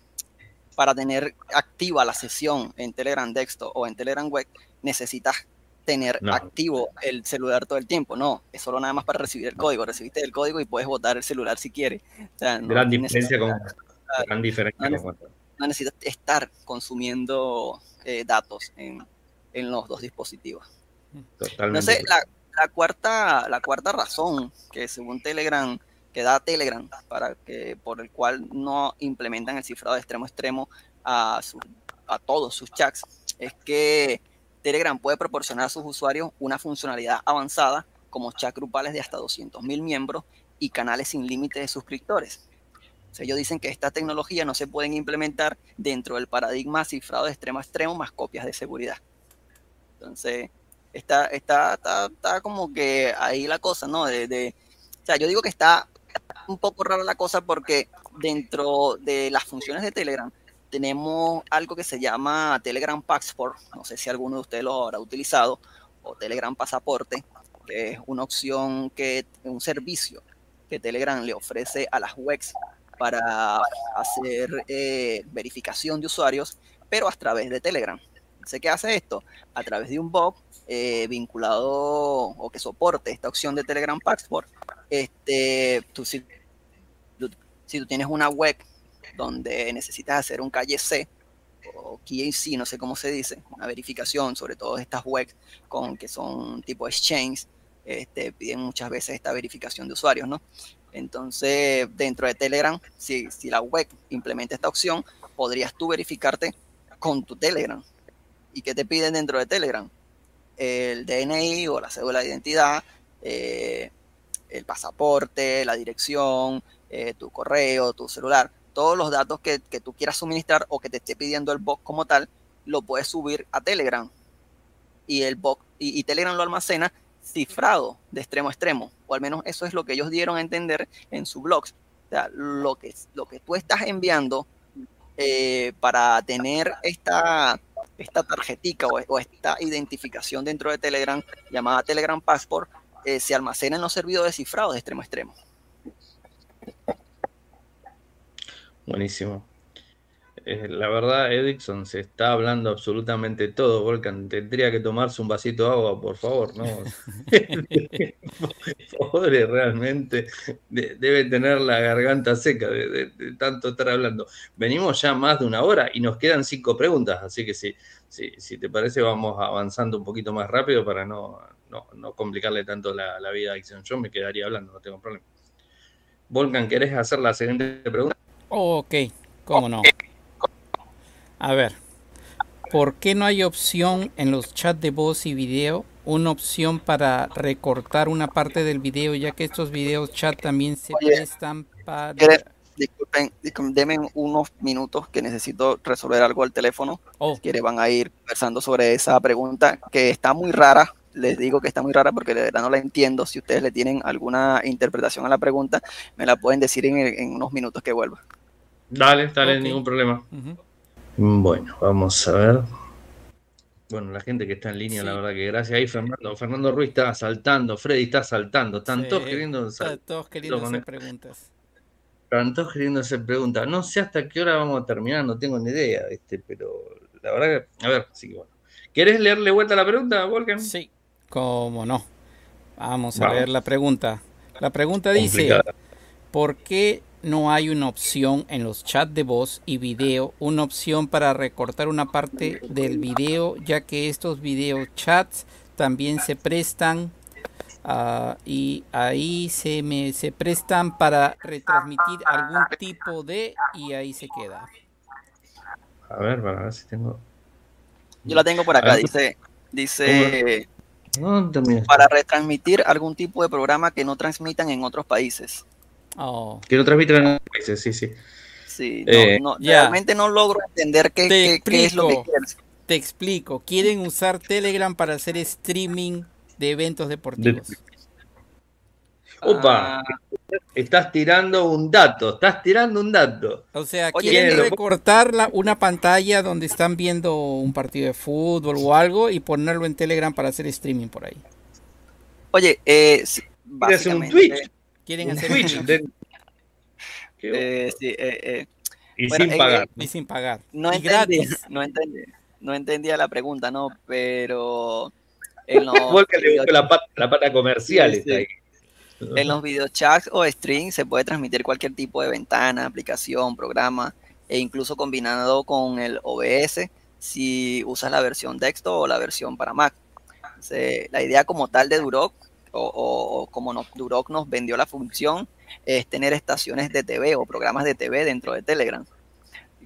para tener activa la sesión en Telegram Desktop o en Telegram Web necesitas tener activo el celular todo el tiempo. No, es solo nada más para recibir el código. Recibiste el código y puedes botar el celular si quieres. gran, diferencia con, gran diferencia no, necesitas estar consumiendo eh, datos en, los dos dispositivos. Totalmente. No sé, la, cuarta, la cuarta razón que según Telegram, que da Telegram, para que, por el cual no implementan el cifrado de extremo extremo a, a todos sus chats, es que Telegram puede proporcionar a sus usuarios una funcionalidad avanzada como chat grupales de hasta 200.000 miembros y canales sin límite de suscriptores. ellos dicen que esta tecnología no se pueden implementar dentro del paradigma cifrado de extremo extremo más copias de seguridad. Entonces, está, está, está, como que ahí la cosa, ¿no? De, o sea, yo digo que está un poco rara la cosa porque dentro de las funciones de Telegram tenemos algo que se llama Telegram Passport, no sé si alguno de ustedes lo habrá utilizado, o Telegram Pasaporte, que es una opción que, un servicio que Telegram le ofrece a las webs para hacer eh, verificación de usuarios, pero a través de Telegram. ¿Sé qué hace esto? A través de un bot eh, vinculado o que soporte esta opción de Telegram Passport, este, si, si tú tienes una web donde necesitas hacer un calle C o KYC, no sé cómo se dice, una verificación, sobre todo estas webs con que son tipo exchange, este, piden muchas veces esta verificación de usuarios, ¿no? Entonces, dentro de Telegram, si, si la web implementa esta opción, podrías tú verificarte con tu Telegram. ¿Y qué te piden dentro de Telegram? El DNI o la cédula de identidad, eh, el pasaporte, la dirección, eh, tu correo, tu celular todos los datos que, tú quieras suministrar o que te esté pidiendo el bot como tal, lo puedes subir a Telegram. Y el bot, y, Telegram lo almacena cifrado de extremo a extremo. O al menos eso es lo que ellos dieron a entender en su blog. O sea, lo que, lo que tú estás enviando eh, para tener esta, esta tarjetica o, esta identificación dentro de Telegram llamada Telegram Passport eh, se almacena en los servidores cifrados de extremo a extremo. Buenísimo. Eh, la verdad, Edison, se está hablando absolutamente todo, Volcan. Tendría que tomarse un vasito de agua, por favor, ¿no? Pobre, realmente debe tener la garganta seca de, tanto estar hablando. Venimos ya más de una hora y nos quedan cinco preguntas, así que si, si, te parece, vamos avanzando un poquito más rápido para no, no, complicarle tanto la, la, vida a Edison. Yo me quedaría hablando, no tengo problema. Volcan, ¿querés hacer la siguiente pregunta? Ok, cómo no. A ver, ¿por qué no hay opción en los chats de voz y video? Una opción para recortar una parte del video, ya que estos videos chat también se prestan para... Disculpen, denme unos minutos que necesito resolver algo al teléfono. Oh. quiere van a ir conversando sobre esa pregunta que está muy rara. Les digo que está muy rara porque de verdad no la entiendo. Si ustedes le tienen alguna interpretación a la pregunta, me la pueden decir en, en unos minutos que vuelva. Dale, dale, ningún problema. Bueno, vamos a ver. Bueno, la gente que está en línea, la verdad que gracias. Ahí Fernando, Fernando Ruiz está saltando, Freddy está saltando, están todos queriendo Están todos queriendo hacer preguntas. Están todos queriendo hacer preguntas. No sé hasta qué hora vamos a terminar, no tengo ni idea, este, pero la verdad que, a ver, sí que bueno. ¿Querés leerle vuelta la pregunta, Volkan? Sí, cómo no. Vamos a leer la pregunta. La pregunta dice, ¿por qué no hay una opción en los chats de voz y video, una opción para recortar una parte del video, ya que estos video chats también se prestan uh, y ahí se me se prestan para retransmitir algún tipo de y ahí se queda. A ver, para ver si tengo. Yo la tengo por acá, dice, dice para retransmitir algún tipo de programa que no transmitan en otros países. Oh. Que lo transmiten en países, sí, sí. Sí, eh, realmente no logro entender qué, es lo que quieren. Te explico, quieren usar Telegram para hacer streaming de eventos deportivos. Opa, ah. estás tirando un dato, estás tirando un dato. O sea, quieren recortar una pantalla donde están viendo un partido de fútbol o algo y ponerlo en Telegram para hacer streaming por ahí. Oye, eh, hacer un Twitch? Quieren hacer un Twitch. Eh, sí, eh, eh. Y sin eh, pagar. y sin pagar. No y gratis. No, entendía, no entendía la pregunta, ¿no? Pero en los la, pata, la pata comercial está ahí. En los videochats o streams se puede transmitir cualquier tipo de ventana, aplicación, programa, e incluso combinado con el OBS si usas la versión texto o la versión para Mac. la idea como tal de Duroc, o, como nos, Duroc nos vendió la función, es tener estaciones de TV o programas de TV dentro de Telegram.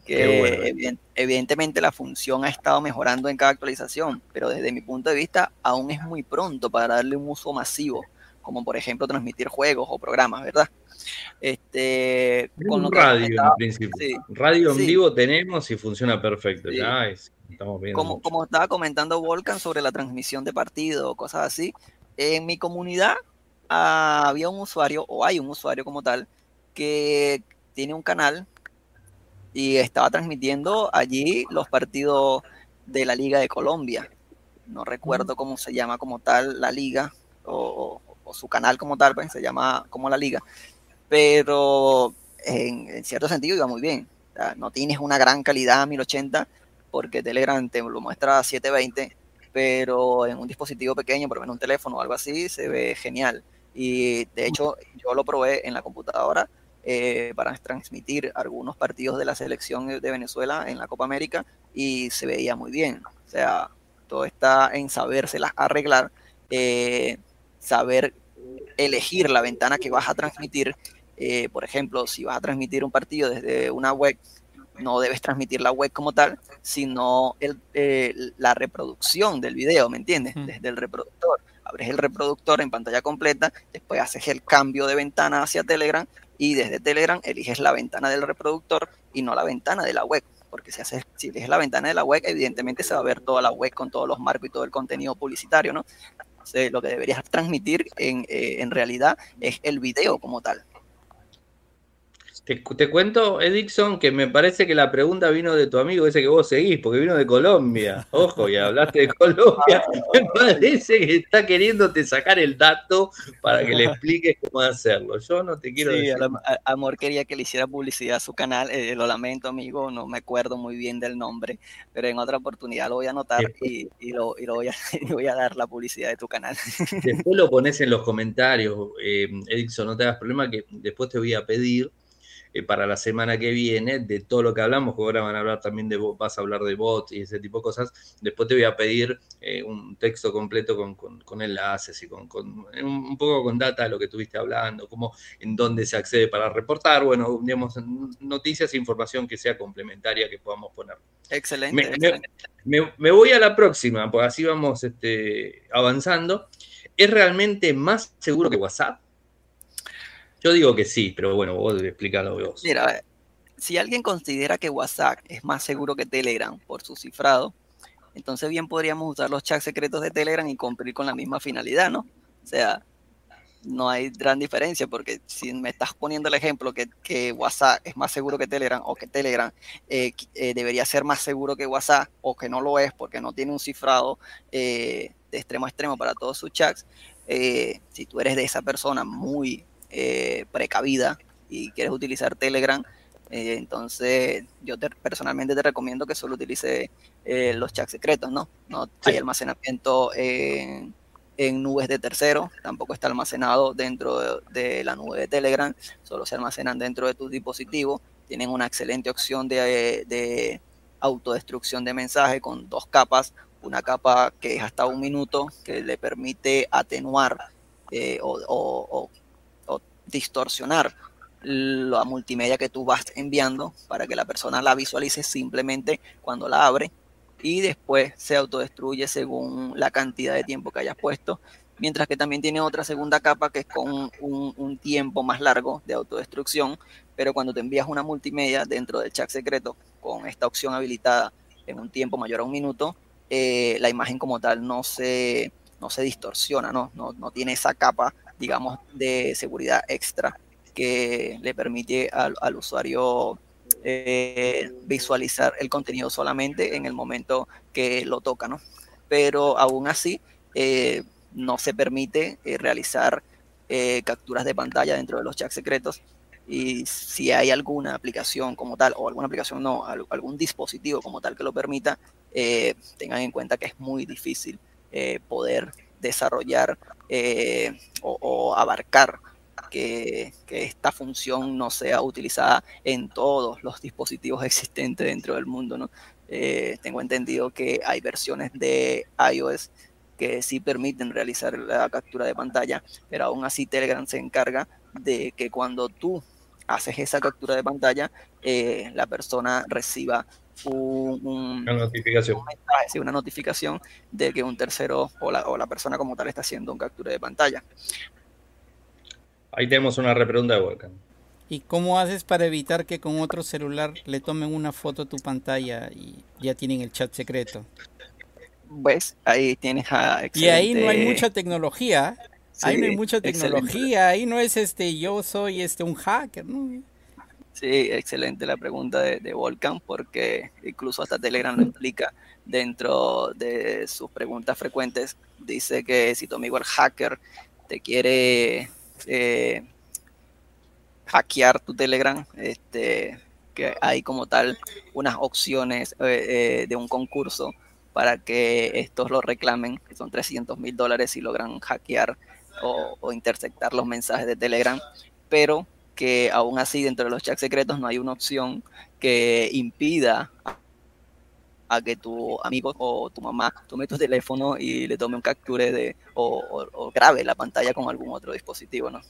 Que evidentemente la función ha estado mejorando en cada actualización, pero desde mi punto de vista aún es muy pronto para darle un uso masivo como por ejemplo transmitir juegos o programas, ¿verdad? Este, con radio en principio. radio en vivo tenemos y funciona perfecto. Ya estamos viendo como, como, estaba comentando Volcan sobre la transmisión de partido o cosas así, en mi comunidad ah, había un usuario, o hay un usuario como tal, que tiene un canal y estaba transmitiendo allí los partidos de la Liga de Colombia. No recuerdo cómo se llama como tal la liga, o, o su canal como tal, pues, se llama como la liga, pero en, cierto sentido iba muy bien. no tienes una gran calidad a 1080 porque Telegram te lo muestra a 720, pero en un dispositivo pequeño, por ejemplo un teléfono o algo así, se ve genial. Y de hecho yo lo probé en la computadora eh, para transmitir algunos partidos de la selección de Venezuela en la Copa América y se veía muy bien. O sea, todo está en sabérselas arreglar. Eh, saber elegir la ventana que vas a transmitir. Eh, por ejemplo, si vas a transmitir un partido desde una web, no debes transmitir la web como tal, sino el, eh, la reproducción del video, ¿me entiendes? Desde el reproductor. Abres el reproductor en pantalla completa, después haces el cambio de ventana hacia Telegram y desde Telegram eliges la ventana del reproductor y no la ventana de la web. Porque si, haces, si eliges la ventana de la web, evidentemente se va a ver toda la web con todos los marcos y todo el contenido publicitario, ¿no? Lo que deberías transmitir en, eh, en realidad es el video como tal. Te, cuento, Edixon, que me parece que la pregunta vino de tu amigo ese que vos seguís, porque vino de Colombia. Ojo, y hablaste de Colombia. Me parece que está queriéndote sacar el dato para que le expliques cómo hacerlo. Yo no te quiero decir. Amor quería que le hiciera publicidad a su canal. Eh, lo lamento, amigo, no me acuerdo muy bien del nombre, pero en otra oportunidad lo voy a anotar y, lo, voy, a, voy, a, dar la publicidad de tu canal. Después lo pones en los comentarios, eh, Edixon, no te hagas problema, que después te voy a pedir eh, para la semana que viene de todo lo que hablamos, que ahora van a hablar también de, vas a hablar de bots y ese tipo de cosas. Después te voy a pedir eh, un texto completo con, con, enlaces y con, un poco con data de lo que estuviste hablando, cómo, en dónde se accede para reportar, bueno, digamos, noticias e información que sea complementaria que podamos poner. Excelente. Me, voy a la próxima, pues así vamos este, avanzando. ¿Es realmente más seguro que WhatsApp? Yo digo que sí, pero bueno, vos explícalo vos. Mira, si alguien considera que WhatsApp es más seguro que Telegram por su cifrado, entonces bien podríamos usar los chats secretos de Telegram y cumplir con la misma finalidad, ¿no? O sea, no hay gran diferencia porque si me estás poniendo el ejemplo que, WhatsApp es más seguro que Telegram o que Telegram eh, eh, debería ser más seguro que WhatsApp o que no lo es porque no tiene un cifrado eh, de extremo a extremo para todos sus chats, si tú eres de esa persona muy eh, precavida y quieres utilizar Telegram, eh, entonces yo personalmente te recomiendo que solo utilice eh, los chats secretos, ¿no? No hay almacenamiento en, nubes de tercero, tampoco está almacenado dentro de, la nube de Telegram, solo se almacenan dentro de tu dispositivo. Tienen una excelente opción de, autodestrucción de mensaje con dos capas, una capa que es hasta un minuto, que le permite atenuar o distorsionar la multimedia que tú vas enviando para que la persona la visualice simplemente cuando la abre y después se autodestruye según la cantidad de tiempo que hayas puesto. Mientras que también tiene otra segunda capa que es con un, tiempo más largo de autodestrucción, pero cuando te envías una multimedia dentro del chat secreto con esta opción habilitada en un tiempo mayor a un minuto, eh, la imagen como tal no se, no se distorsiona, ¿no? No, no tiene esa capa digamos, de seguridad extra que le permite al, usuario eh, visualizar el contenido solamente en el momento que lo toca, ¿no? Pero aún así, eh, no se permite realizar capturas de pantalla dentro de los chats secretos y si hay alguna aplicación como tal, o alguna aplicación no, algún dispositivo como tal que lo permita, eh, tengan en cuenta que es muy difícil eh, poder desarrollar eh, o, abarcar que, esta función no sea utilizada en todos los dispositivos existentes dentro del mundo. ¿no? tengo entendido que hay versiones de iOS que sí permiten realizar la captura de pantalla, pero aún así Telegram se encarga de que cuando tú haces esa captura de pantalla, eh, la persona reciba una notificación. una notificación de que un tercero o la, o la persona como tal está haciendo un captura de pantalla. Ahí tenemos una repregunta de Volcan. ¿Y cómo haces para evitar que con otro celular le tomen una foto a tu pantalla y ya tienen el chat secreto? Pues ahí tienes a... Y ahí no hay mucha tecnología ahí no hay mucha tecnología, ahí no es este, yo soy este un hacker, ¿no? Sí, excelente la pregunta de, de Volcan, porque incluso hasta Telegram lo explica dentro de sus preguntas frecuentes. Dice que si tu amigo el hacker te quiere eh, hackear tu Telegram, este, que hay como tal unas opciones eh, eh, de un concurso para que estos lo reclamen, que son 300 mil dólares y logran hackear o, interceptar los mensajes de Telegram, pero que aún así dentro de los chats secretos no hay una opción que impida a, que tu amigo o tu mamá tome tu teléfono y le tome un capture de, o, grabe la pantalla con algún otro dispositivo, ¿no?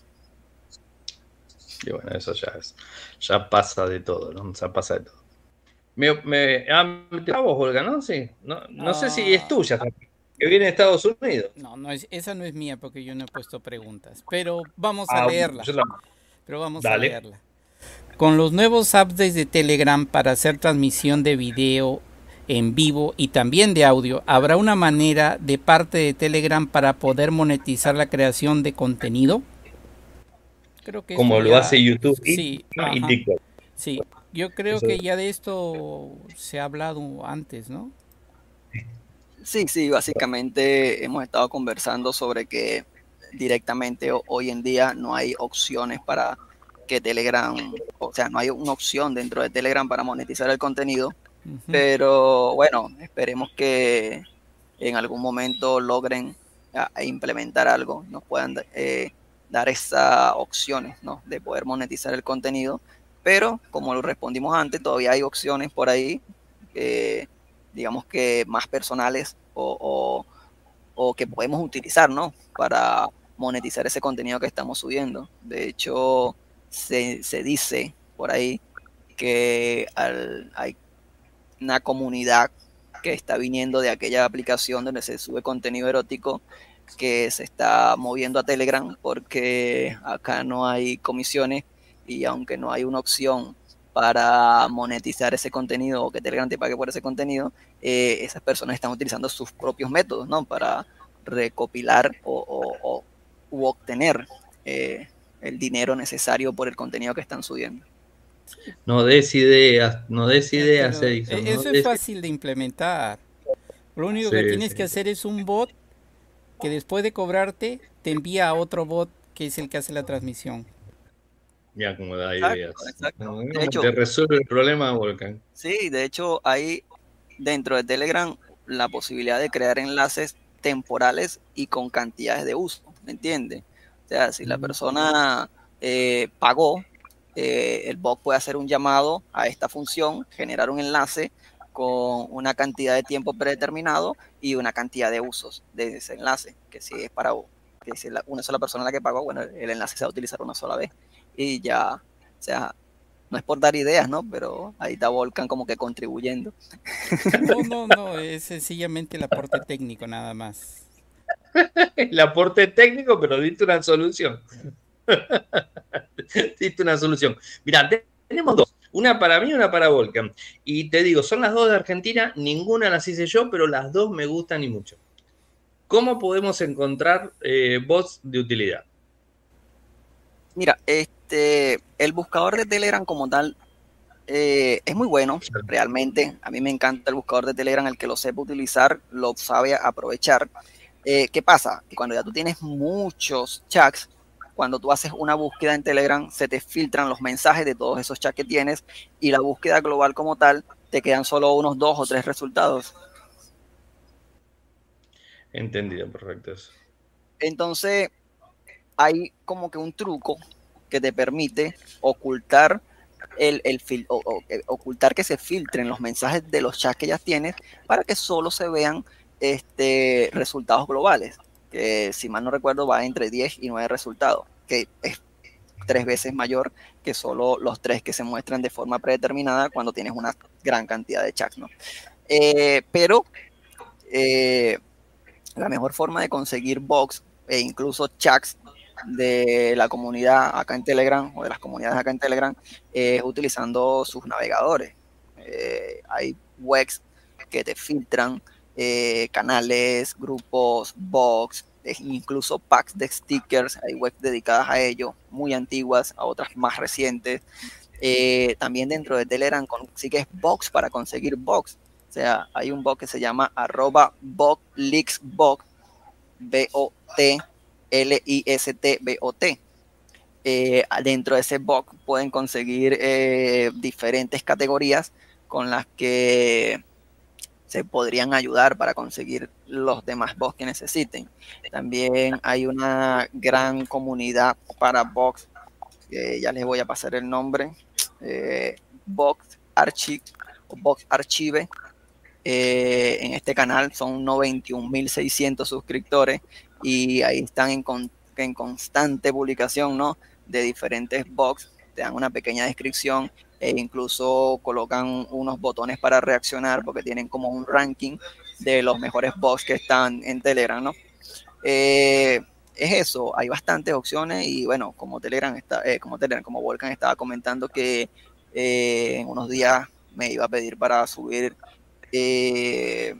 Y bueno, eso ya es, ya pasa de todo, ¿no? Ya pasa de todo. Me, me, ah, vos, Olga, ¿no? Sí. No, no, sé si es tuya que viene de Estados Unidos. No, no es, esa no es mía porque yo no he puesto preguntas, pero vamos a ah, leerla. Pero vamos a leerla. Con los nuevos updates de Telegram para hacer transmisión de video en vivo y también de audio, ¿habrá una manera de parte de Telegram para poder monetizar la creación de contenido? Creo que Como lo hace YouTube sí, y TikTok. Sí, yo creo que ya de esto se ha hablado antes, ¿no? Sí, sí, básicamente hemos estado conversando sobre que directamente hoy en día no hay opciones para que Telegram, o sea, no hay una opción dentro de Telegram para monetizar el contenido, pero bueno, esperemos que en algún momento logren implementar algo, nos puedan eh, dar esas opciones, ¿no? De poder monetizar el contenido, pero como lo respondimos antes, todavía hay opciones por ahí digamos que más personales o, que podemos utilizar, ¿no? Para monetizar ese contenido que estamos subiendo. De hecho, se, dice por ahí que hay una comunidad que está viniendo de aquella aplicación donde se sube contenido erótico que se está moviendo a Telegram porque acá no hay comisiones y aunque no hay una opción para monetizar ese contenido o que Telegram te pague por ese contenido, eh, esas personas están utilizando sus propios métodos, ¿no? Para recopilar o, u obtener eh, el dinero necesario por el contenido que están subiendo. No des ideas, no des ideas, e-, Eso es fácil de implementar. Lo único que tienes que hacer es un bot que después de cobrarte te envía a otro bot que es el que hace la transmisión. Ya, como da ideas. De hecho, te resuelve el problema, Volcan. Sí, de hecho, hay dentro de Telegram la posibilidad de crear enlaces temporales y con cantidades de uso, ¿me entiendes? O sea, si la persona eh, pagó, eh, el bot puede hacer un llamado a esta función, generar un enlace con una cantidad de tiempo predeterminado y una cantidad de usos de ese enlace, que si es para que si una sola persona la que pagó, bueno, el enlace se va a utilizar una sola vez y ya, o sea, no es por dar ideas, ¿no? Pero ahí está Volcan como que contribuyendo. No, no, no, es sencillamente el aporte técnico nada más. El aporte técnico, pero diste una solución. diste una solución. Mira, tenemos dos. Una para mí y una para Volcan. Y te digo, son las dos de Argentina, ninguna las hice yo, pero las dos me gustan y mucho. ¿Cómo podemos encontrar eh, bots de utilidad? Mira, este, el buscador de Telegram como tal eh, es muy bueno, realmente. A mí me encanta el buscador de Telegram, el que lo sepa utilizar, lo sabe aprovechar. Eh, ¿Qué pasa? Que cuando ya tú tienes muchos chats, cuando tú haces una búsqueda en Telegram, se te filtran los mensajes de todos esos chats que tienes y la búsqueda global como tal, te quedan solo unos dos o tres resultados. Entendido, perfecto. Entonces, hay como que un truco que te permite ocultar el, el eh, ocultar que se filtren los mensajes de los chats que ya tienes para que solo se vean este, resultados globales, que si mal no recuerdo va entre 10 y 9 resultados, que es tres veces mayor que solo los tres que se muestran de forma predeterminada cuando tienes una gran cantidad de chats, ¿no? Eh, pero eh, la mejor forma de conseguir box e incluso chats de la comunidad acá en Telegram o de las comunidades acá en Telegram es utilizando sus navegadores. Eh, hay webs que te filtran eh, canales, grupos, box, e incluso packs de stickers. Hay webs dedicadas a ello, muy antiguas, a otras más recientes. Eh, también dentro de Telegram consigues box para conseguir box. O sea, hay un box que se llama arroba box, B-O-T L-I-S-T-B-O-T. Eh, dentro de ese box pueden conseguir diferentes categorías con las que se podrían ayudar para conseguir los demás box que necesiten. También hay una gran comunidad para box, ya les voy a pasar el nombre, eh, Archive o Box Archive. en este canal son 91.600 suscriptores y ahí están en, en constante publicación, ¿no? De diferentes box, te dan una pequeña descripción e incluso colocan unos botones para reaccionar porque tienen como un ranking de los mejores box que están en Telegram, ¿no? Eh, es eso, hay bastantes opciones y bueno, como Telegram está, eh, como Telegram, como Volcan estaba comentando que eh, unos días me iba a pedir para subir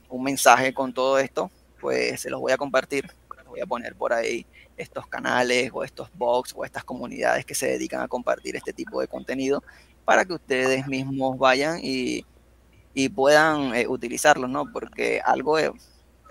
un mensaje con todo esto, pues se los voy a compartir voy a poner por ahí estos canales o estos box o estas comunidades que se dedican a compartir este tipo de contenido para que ustedes mismos vayan y, puedan eh, utilizarlos, ¿no? Porque algo,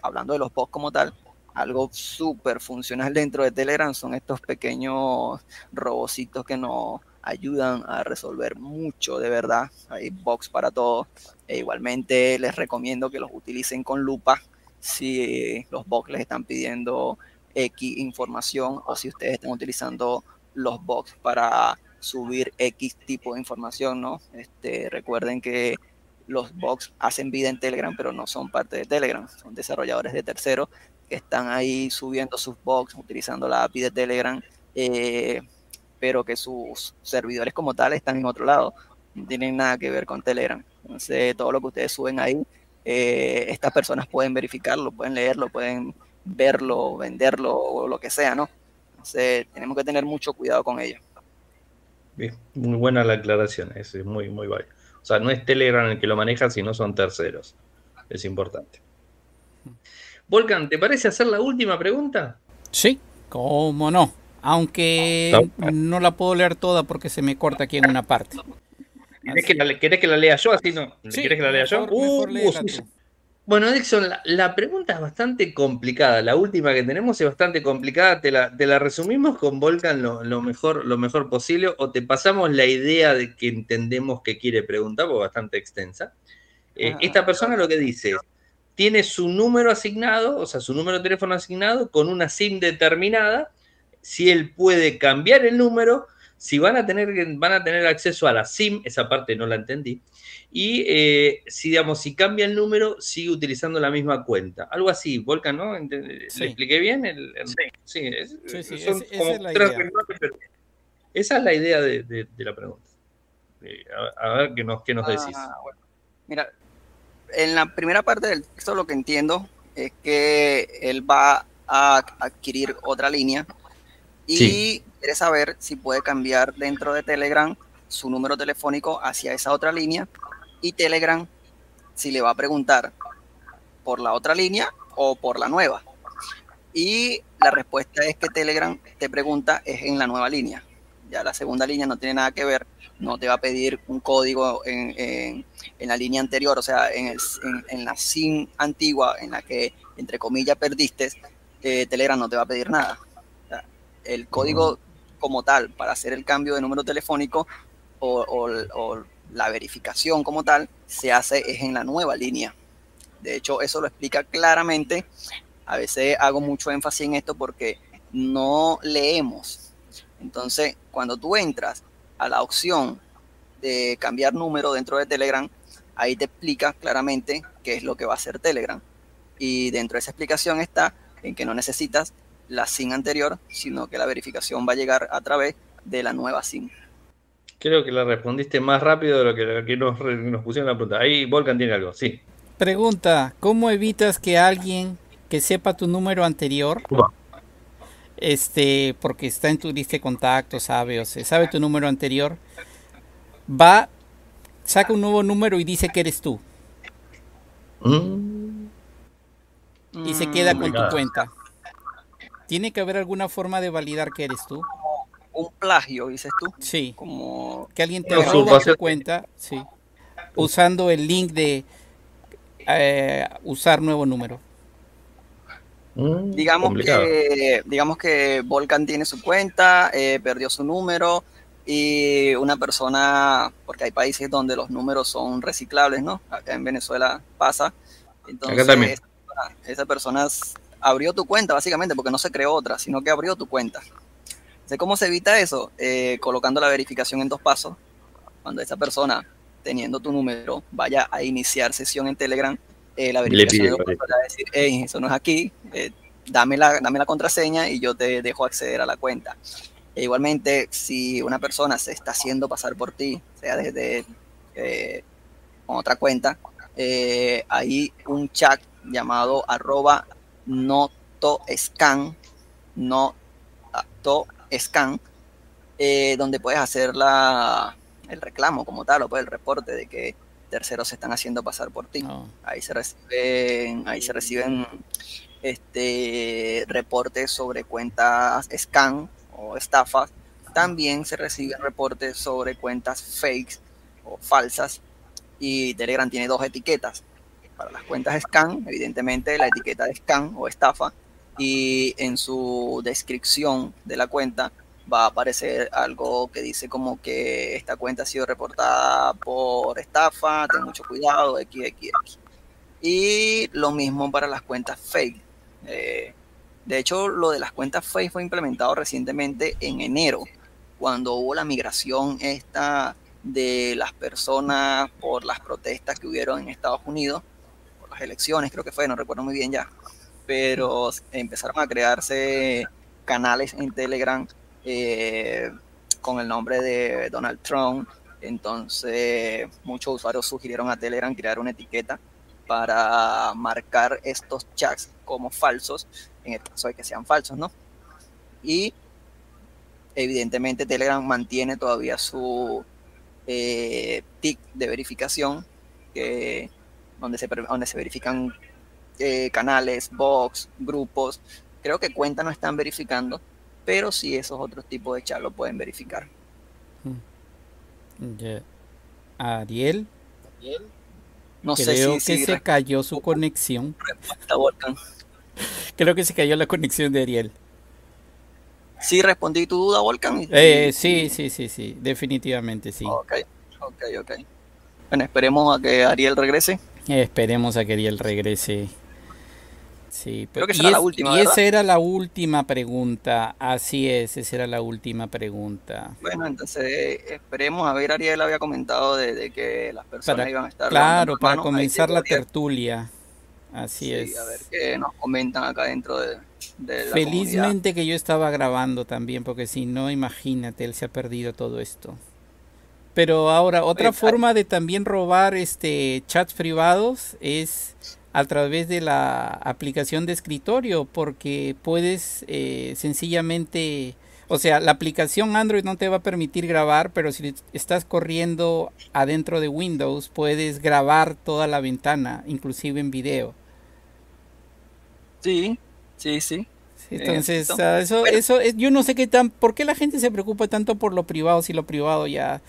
hablando de los box como tal, algo súper funcional dentro de Telegram son estos pequeños robocitos que nos ayudan a resolver mucho de verdad. Hay box para todo. E igualmente les recomiendo que los utilicen con lupa si los box les están pidiendo X información o si ustedes están utilizando los box para subir X tipo de información, ¿no? Este, recuerden que los box hacen vida en Telegram, pero no son parte de Telegram, son desarrolladores de terceros que están ahí subiendo sus box, utilizando la API de Telegram, eh, pero que sus servidores como tal están en otro lado, no tienen nada que ver con Telegram. Entonces, todo lo que ustedes suben ahí eh, estas personas pueden verificarlo, pueden leerlo, pueden verlo, venderlo o lo que sea, ¿no? Entonces tenemos que tener mucho cuidado con ello. Bien, muy buena la aclaración, es muy, muy válido. O sea, no es Telegram el que lo maneja, sino son terceros. Es importante. Volcan, ¿te parece hacer la última pregunta? Sí, cómo no. Aunque no la puedo leer toda porque se me corta aquí en una parte. ¿Querés que, la, lea yo? Así no. ¿Querés que la lea yo? Uh, bueno, Dixon, la, pregunta es bastante complicada. La última que tenemos es bastante complicada. Te la, te la resumimos con Volcan lo, mejor, lo mejor posible o te pasamos la idea de que entendemos que quiere preguntar, porque es bastante extensa. Eh, ah. esta persona lo que dice es, tiene su número asignado, o sea, su número de teléfono asignado con una SIM determinada. Si él puede cambiar el número, si van a tener, van a tener acceso a la SIM, esa parte no la entendí, y eh, si, digamos, si cambia el número, sigue utilizando la misma cuenta. Algo así, Volcan, ¿no? ¿Le expliqué bien? sí, sí, sí, esa es la idea. esa es la idea de, la pregunta. a, ver qué nos, qué nos decís. Ah, Mira, en la primera parte del texto lo que entiendo es que él va a adquirir otra línea y saber si puede cambiar dentro de Telegram su número telefónico hacia esa otra línea y Telegram si le va a preguntar por la otra línea o por la nueva. Y la respuesta es que Telegram te pregunta es en la nueva línea. Ya la segunda línea no tiene nada que ver, no te va a pedir un código en, la línea anterior, o sea, en, la SIM antigua en la que, entre comillas, perdiste, eh, Telegram no te va a pedir nada. el código como tal para hacer el cambio de número telefónico o, la verificación como tal se hace es en la nueva línea. De hecho, eso lo explica claramente. A veces hago mucho énfasis en esto porque no leemos. Entonces, cuando tú entras a la opción de cambiar número dentro de Telegram, ahí te explica claramente qué es lo que va a hacer Telegram. Y dentro de esa explicación está en que no necesitas la SIM anterior, sino que la verificación va a llegar a través de la nueva SIM. Creo que la respondiste más rápido de lo que, nos, pusieron la pregunta. Ahí Volcan tiene algo, sí. Pregunta, ¿cómo evitas que alguien que sepa tu número anterior, este, porque está en tu lista de contactos, sabe, o se sabe tu número anterior, va, saca un nuevo número y dice que eres tú? Mm. Y se queda con tu cuenta. ¿Tiene que haber alguna forma de validar que eres tú? Un plagio, dices tú. Sí. Como que alguien te roba tu cuenta, sí. Usando el link de eh, usar nuevo número. Mm, digamos que digamos que Volcan tiene su cuenta, eh, perdió su número y una persona, porque hay países donde los números son reciclables, ¿no? Acá en Venezuela pasa. Entonces, Acá también. esa persona abrió tu cuenta, básicamente, porque no se creó otra, sino que abrió tu cuenta. ¿Cómo se evita eso? Eh, colocando la verificación en dos pasos. Cuando esa persona, teniendo tu número, vaya a iniciar sesión en Telegram, eh, la verificación va a decir, hey, eso no es aquí, eh, dame, la, dame la contraseña y yo te dejo acceder a la cuenta. E igualmente, si una persona se está haciendo pasar por ti, sea desde otra cuenta, hay un chat llamado arroba scan, no to scan, eh, donde puedes hacer la, el reclamo como tal, o pues el reporte de que terceros se están haciendo pasar por ti. Oh. Ahí se reciben, ahí se reciben este reportes sobre cuentas scan o estafas. También se reciben reportes sobre cuentas fakes o falsas. Y Telegram tiene dos etiquetas para las cuentas scan, evidentemente la etiqueta de scan o estafa, y en su descripción de la cuenta va a aparecer algo que dice como que esta cuenta ha sido reportada por estafa, ten mucho cuidado, XXX. Y lo mismo para las cuentas fake. Eh, de hecho, lo de las cuentas fake fue implementado recientemente en enero, cuando hubo la migración esta de las personas por las protestas que hubieron en Estados Unidos elecciones, creo que fue, no recuerdo muy bien ya, pero empezaron a crearse canales en Telegram eh, con el nombre de Donald Trump. Entonces, muchos usuarios sugirieron a Telegram crear una etiqueta para marcar estos chats como falsos, en el caso de que sean falsos, ¿no? Y evidentemente Telegram mantiene todavía su eh, tick de verificación que donde se, donde se verifican eh, canales, box, grupos. Creo que cuenta no están verificando, pero sí esos otros tipos de chat lo pueden verificar. Hmm. Ariel. No Creo sé que se cayó su conexión. Creo que se cayó la conexión de Ariel. Sí, respondí tu duda, Volcan. Eh, sí, sí, sí, sí, definitivamente sí. Ok, ok, ok. Bueno, esperemos a que Ariel regrese. Esperemos a que Ariel regrese. Sí, Creo que será la última. Y esa era la última pregunta. Así es, esa era la última pregunta. Bueno, entonces esperemos. A ver, Ariel había comentado de, que las personas iban a estar. Claro, para comenzar la tertulia. Así es. A ver qué nos comentan acá dentro de, de Felizmente que yo estaba grabando también, porque si no, imagínate, él se ha perdido todo esto. Pero ahora, otra forma de también robar este chats privados es a través de la aplicación de escritorio, porque puedes eh, sencillamente, o sea, la aplicación Android no te va a permitir grabar, pero si estás corriendo adentro de Windows, puedes grabar toda la ventana, inclusive en video. Sí, sí, sí. entonces, ah, eso, eso, yo no sé qué tan, ¿por qué la gente se preocupa tanto por lo privado si lo privado ya,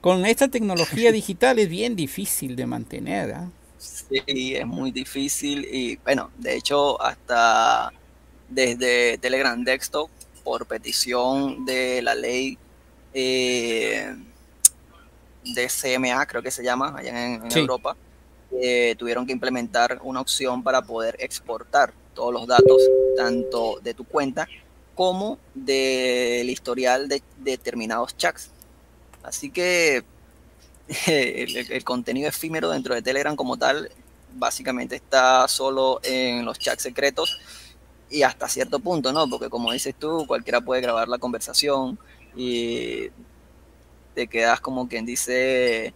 con esta tecnología digital es bien difícil de mantener? ¿ah? Sí, es muy difícil y bueno, de hecho hasta desde Telegram Desktop por petición de la ley eh, de CMA, creo que se llama, allá en, Europa, eh, tuvieron que implementar una opción para poder exportar todos los datos, tanto de tu cuenta como del historial de, determinados chats. Así que el, contenido efímero dentro de Telegram como tal, básicamente está solo en los chats secretos y hasta cierto punto, ¿no? Porque como dices tú, cualquiera puede grabar la conversación y te quedas como quien dice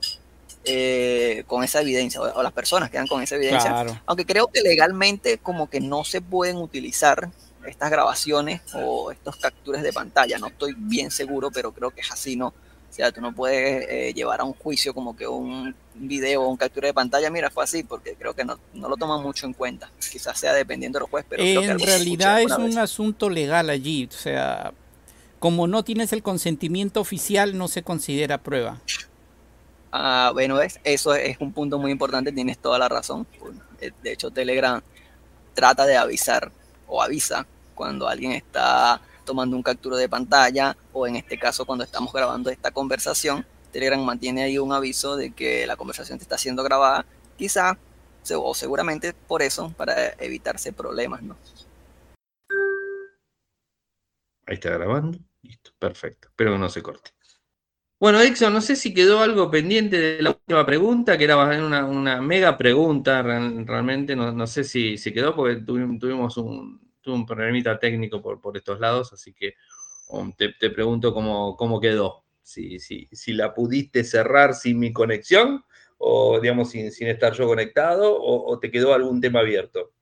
eh, con esa evidencia, o, las personas quedan con esa evidencia. Aunque creo que legalmente como que no se pueden utilizar estas grabaciones o estos capturas de pantalla. No estoy bien seguro, pero creo que es así, ¿no? O sea, tú no puedes eh, llevar a un juicio como que un video o un captura de pantalla, mira, fue así, porque creo que no, lo toman mucho en cuenta. Quizás sea dependiendo de los jueces, pero... en realidad es un asunto legal allí, o sea, como no tienes el consentimiento oficial, no se considera prueba. Ah, bueno, eso es un punto muy importante, tienes toda la razón. Eh, de hecho, Telegram trata de avisar o avisa cuando alguien está tomando un captura de pantalla o en este caso cuando estamos grabando esta conversación, Telegram mantiene ahí un aviso de que la conversación está siendo grabada, quizá o seguramente por eso, para evitarse problemas, ¿no? Ahí está grabando, listo, perfecto, espero que no se corte. Bueno, Dixon, no sé si quedó algo pendiente de la última pregunta, que era una, una mega pregunta, realmente no, sé si, si, quedó, porque tuvimos un, un problemita técnico por, por estos lados, así que um, te, pregunto cómo, cómo quedó, si, si, si, la pudiste cerrar sin mi conexión, o digamos sin, sin estar yo conectado, o, te quedó algún tema abierto.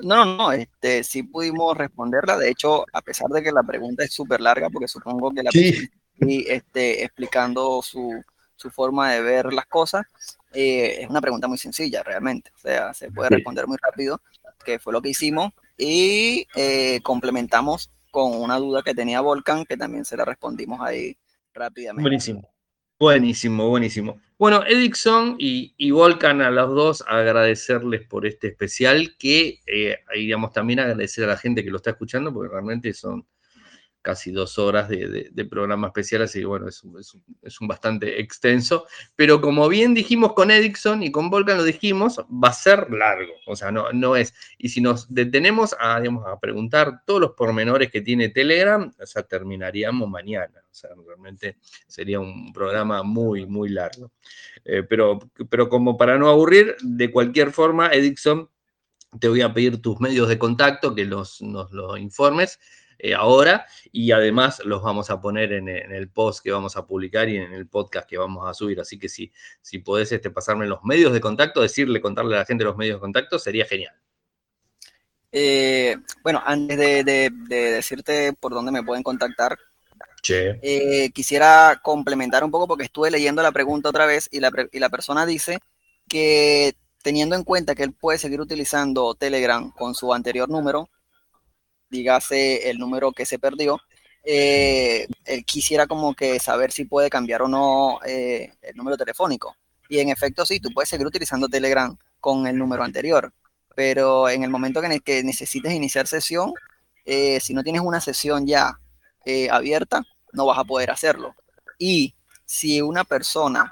No, no, este, sí pudimos responderla. De hecho, a pesar de que la pregunta es súper larga, porque supongo que la sí y este, explicando su, su, forma de ver las cosas. Eh, es una pregunta muy sencilla realmente, o sea, se puede responder muy rápido, que fue lo que hicimos, y eh, complementamos con una duda que tenía Volcan, que también se la respondimos ahí rápidamente. Buenísimo. Buenísimo, buenísimo. Bueno, Edixon y, y, Volcan a los dos agradecerles por este especial, que eh, digamos también agradecer a la gente que lo está escuchando, porque realmente son casi dos horas de, programa especial, así que bueno, es, es, un bastante extenso. Pero como bien dijimos con Edison y con Volcan lo dijimos, va a ser largo, o sea, no, no es. Y si nos detenemos a, digamos, a preguntar todos los pormenores que tiene Telegram, o sea, terminaríamos mañana. O sea, realmente sería un programa muy, muy largo. Eh, pero, pero como para no aburrir, de cualquier forma, Edison, te voy a pedir tus medios de contacto, que los, nos lo informes eh, ahora y además los vamos a poner en, el post que vamos a publicar y en el podcast que vamos a subir. Así que si, si podés este, pasarme los medios de contacto, decirle, contarle a la gente los medios de contacto, sería genial. Eh, bueno, antes de, decirte por dónde me pueden contactar, eh, quisiera complementar un poco porque estuve leyendo la pregunta otra vez y la, y la persona dice que teniendo en cuenta que él puede seguir utilizando Telegram con su anterior número, dígase el número que se perdió, eh, él quisiera como que saber si puede cambiar o no eh, el número telefónico. Y en efecto, sí, tú puedes seguir utilizando Telegram con el número anterior, pero en el momento que, que necesites iniciar sesión, eh, si no tienes una sesión ya abierta, no vas a poder hacerlo. Y si una persona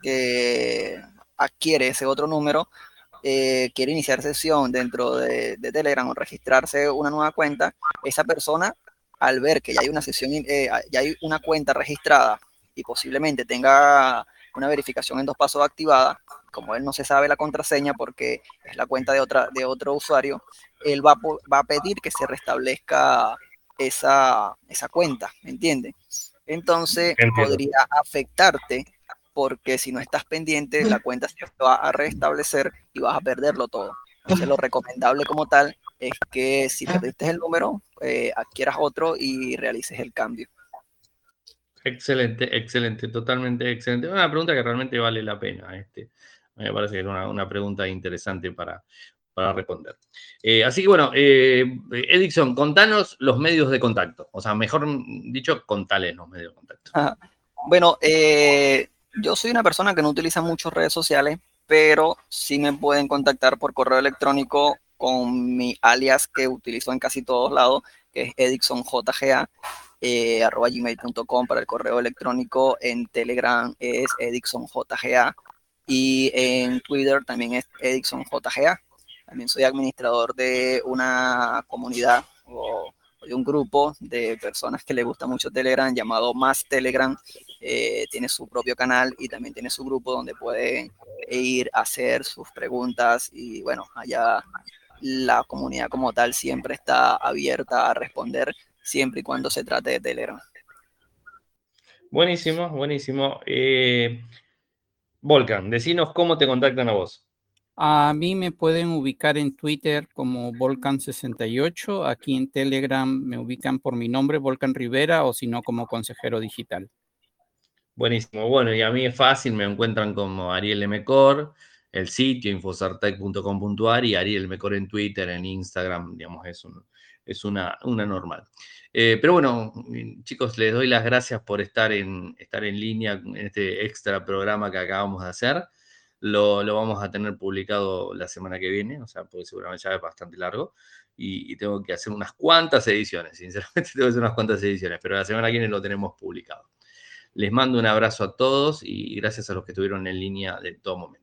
que adquiere ese otro número, eh, quiere iniciar sesión dentro de, Telegram o registrarse una nueva cuenta, esa persona, al ver que ya hay una sesión, eh, ya hay una cuenta registrada y posiblemente tenga una verificación en dos pasos activada, como él no se sabe la contraseña porque es la cuenta de, otra, de otro usuario, él va, va a pedir que se restablezca esa, esa cuenta, ¿me entiende? Entonces podría afectarte porque si no estás pendiente, la cuenta se va a restablecer y vas a perderlo todo. Entonces, lo recomendable como tal es que si perdiste el número, eh, adquieras otro y realices el cambio. Excelente, excelente, totalmente excelente. Una pregunta que realmente vale la pena. Este, me parece que es una, pregunta interesante para, para responder. Eh, así que bueno, eh, Edison, contanos los medios de contacto. O sea, mejor dicho, contales los medios de contacto. Bueno, eh, yo soy una persona que no utiliza muchas redes sociales, pero sí me pueden contactar por correo electrónico con mi alias que utilizo en casi todos lados, que es EdixonJGA, eh, arroba para el correo electrónico. En Telegram es EdixonJGA y en Twitter también es EdixonJGA. También soy administrador de una comunidad o de un grupo de personas que le gusta mucho Telegram llamado Más Telegram. Eh, tiene su propio canal y también tiene su grupo donde pueden ir a hacer sus preguntas y bueno, allá la comunidad como tal siempre está abierta a responder siempre y cuando se trate de Telegram. Buenísimo, buenísimo. Eh, Volcan, decinos cómo te contactan a vos. A mí me pueden ubicar en Twitter como Volcan68. Aquí en Telegram me ubican por mi nombre, Volcan Rivera, o si no, como consejero digital. Buenísimo. Bueno, y a mí es fácil, me encuentran como Ariel Mcor, el sitio infosartec.com.ar y Ariel Mcor en Twitter, en Instagram, digamos, es, es una, una normal. Eh, pero bueno, chicos, les doy las gracias por estar en, estar en línea en este extra programa que acabamos de hacer. Lo, vamos a tener publicado la semana que viene, o sea, porque seguramente ya es bastante largo. Y, tengo que hacer unas cuantas ediciones, sinceramente tengo que hacer unas cuantas ediciones, pero la semana que viene lo tenemos publicado. Les mando un abrazo a todos y gracias a los que estuvieron en línea de todo momento.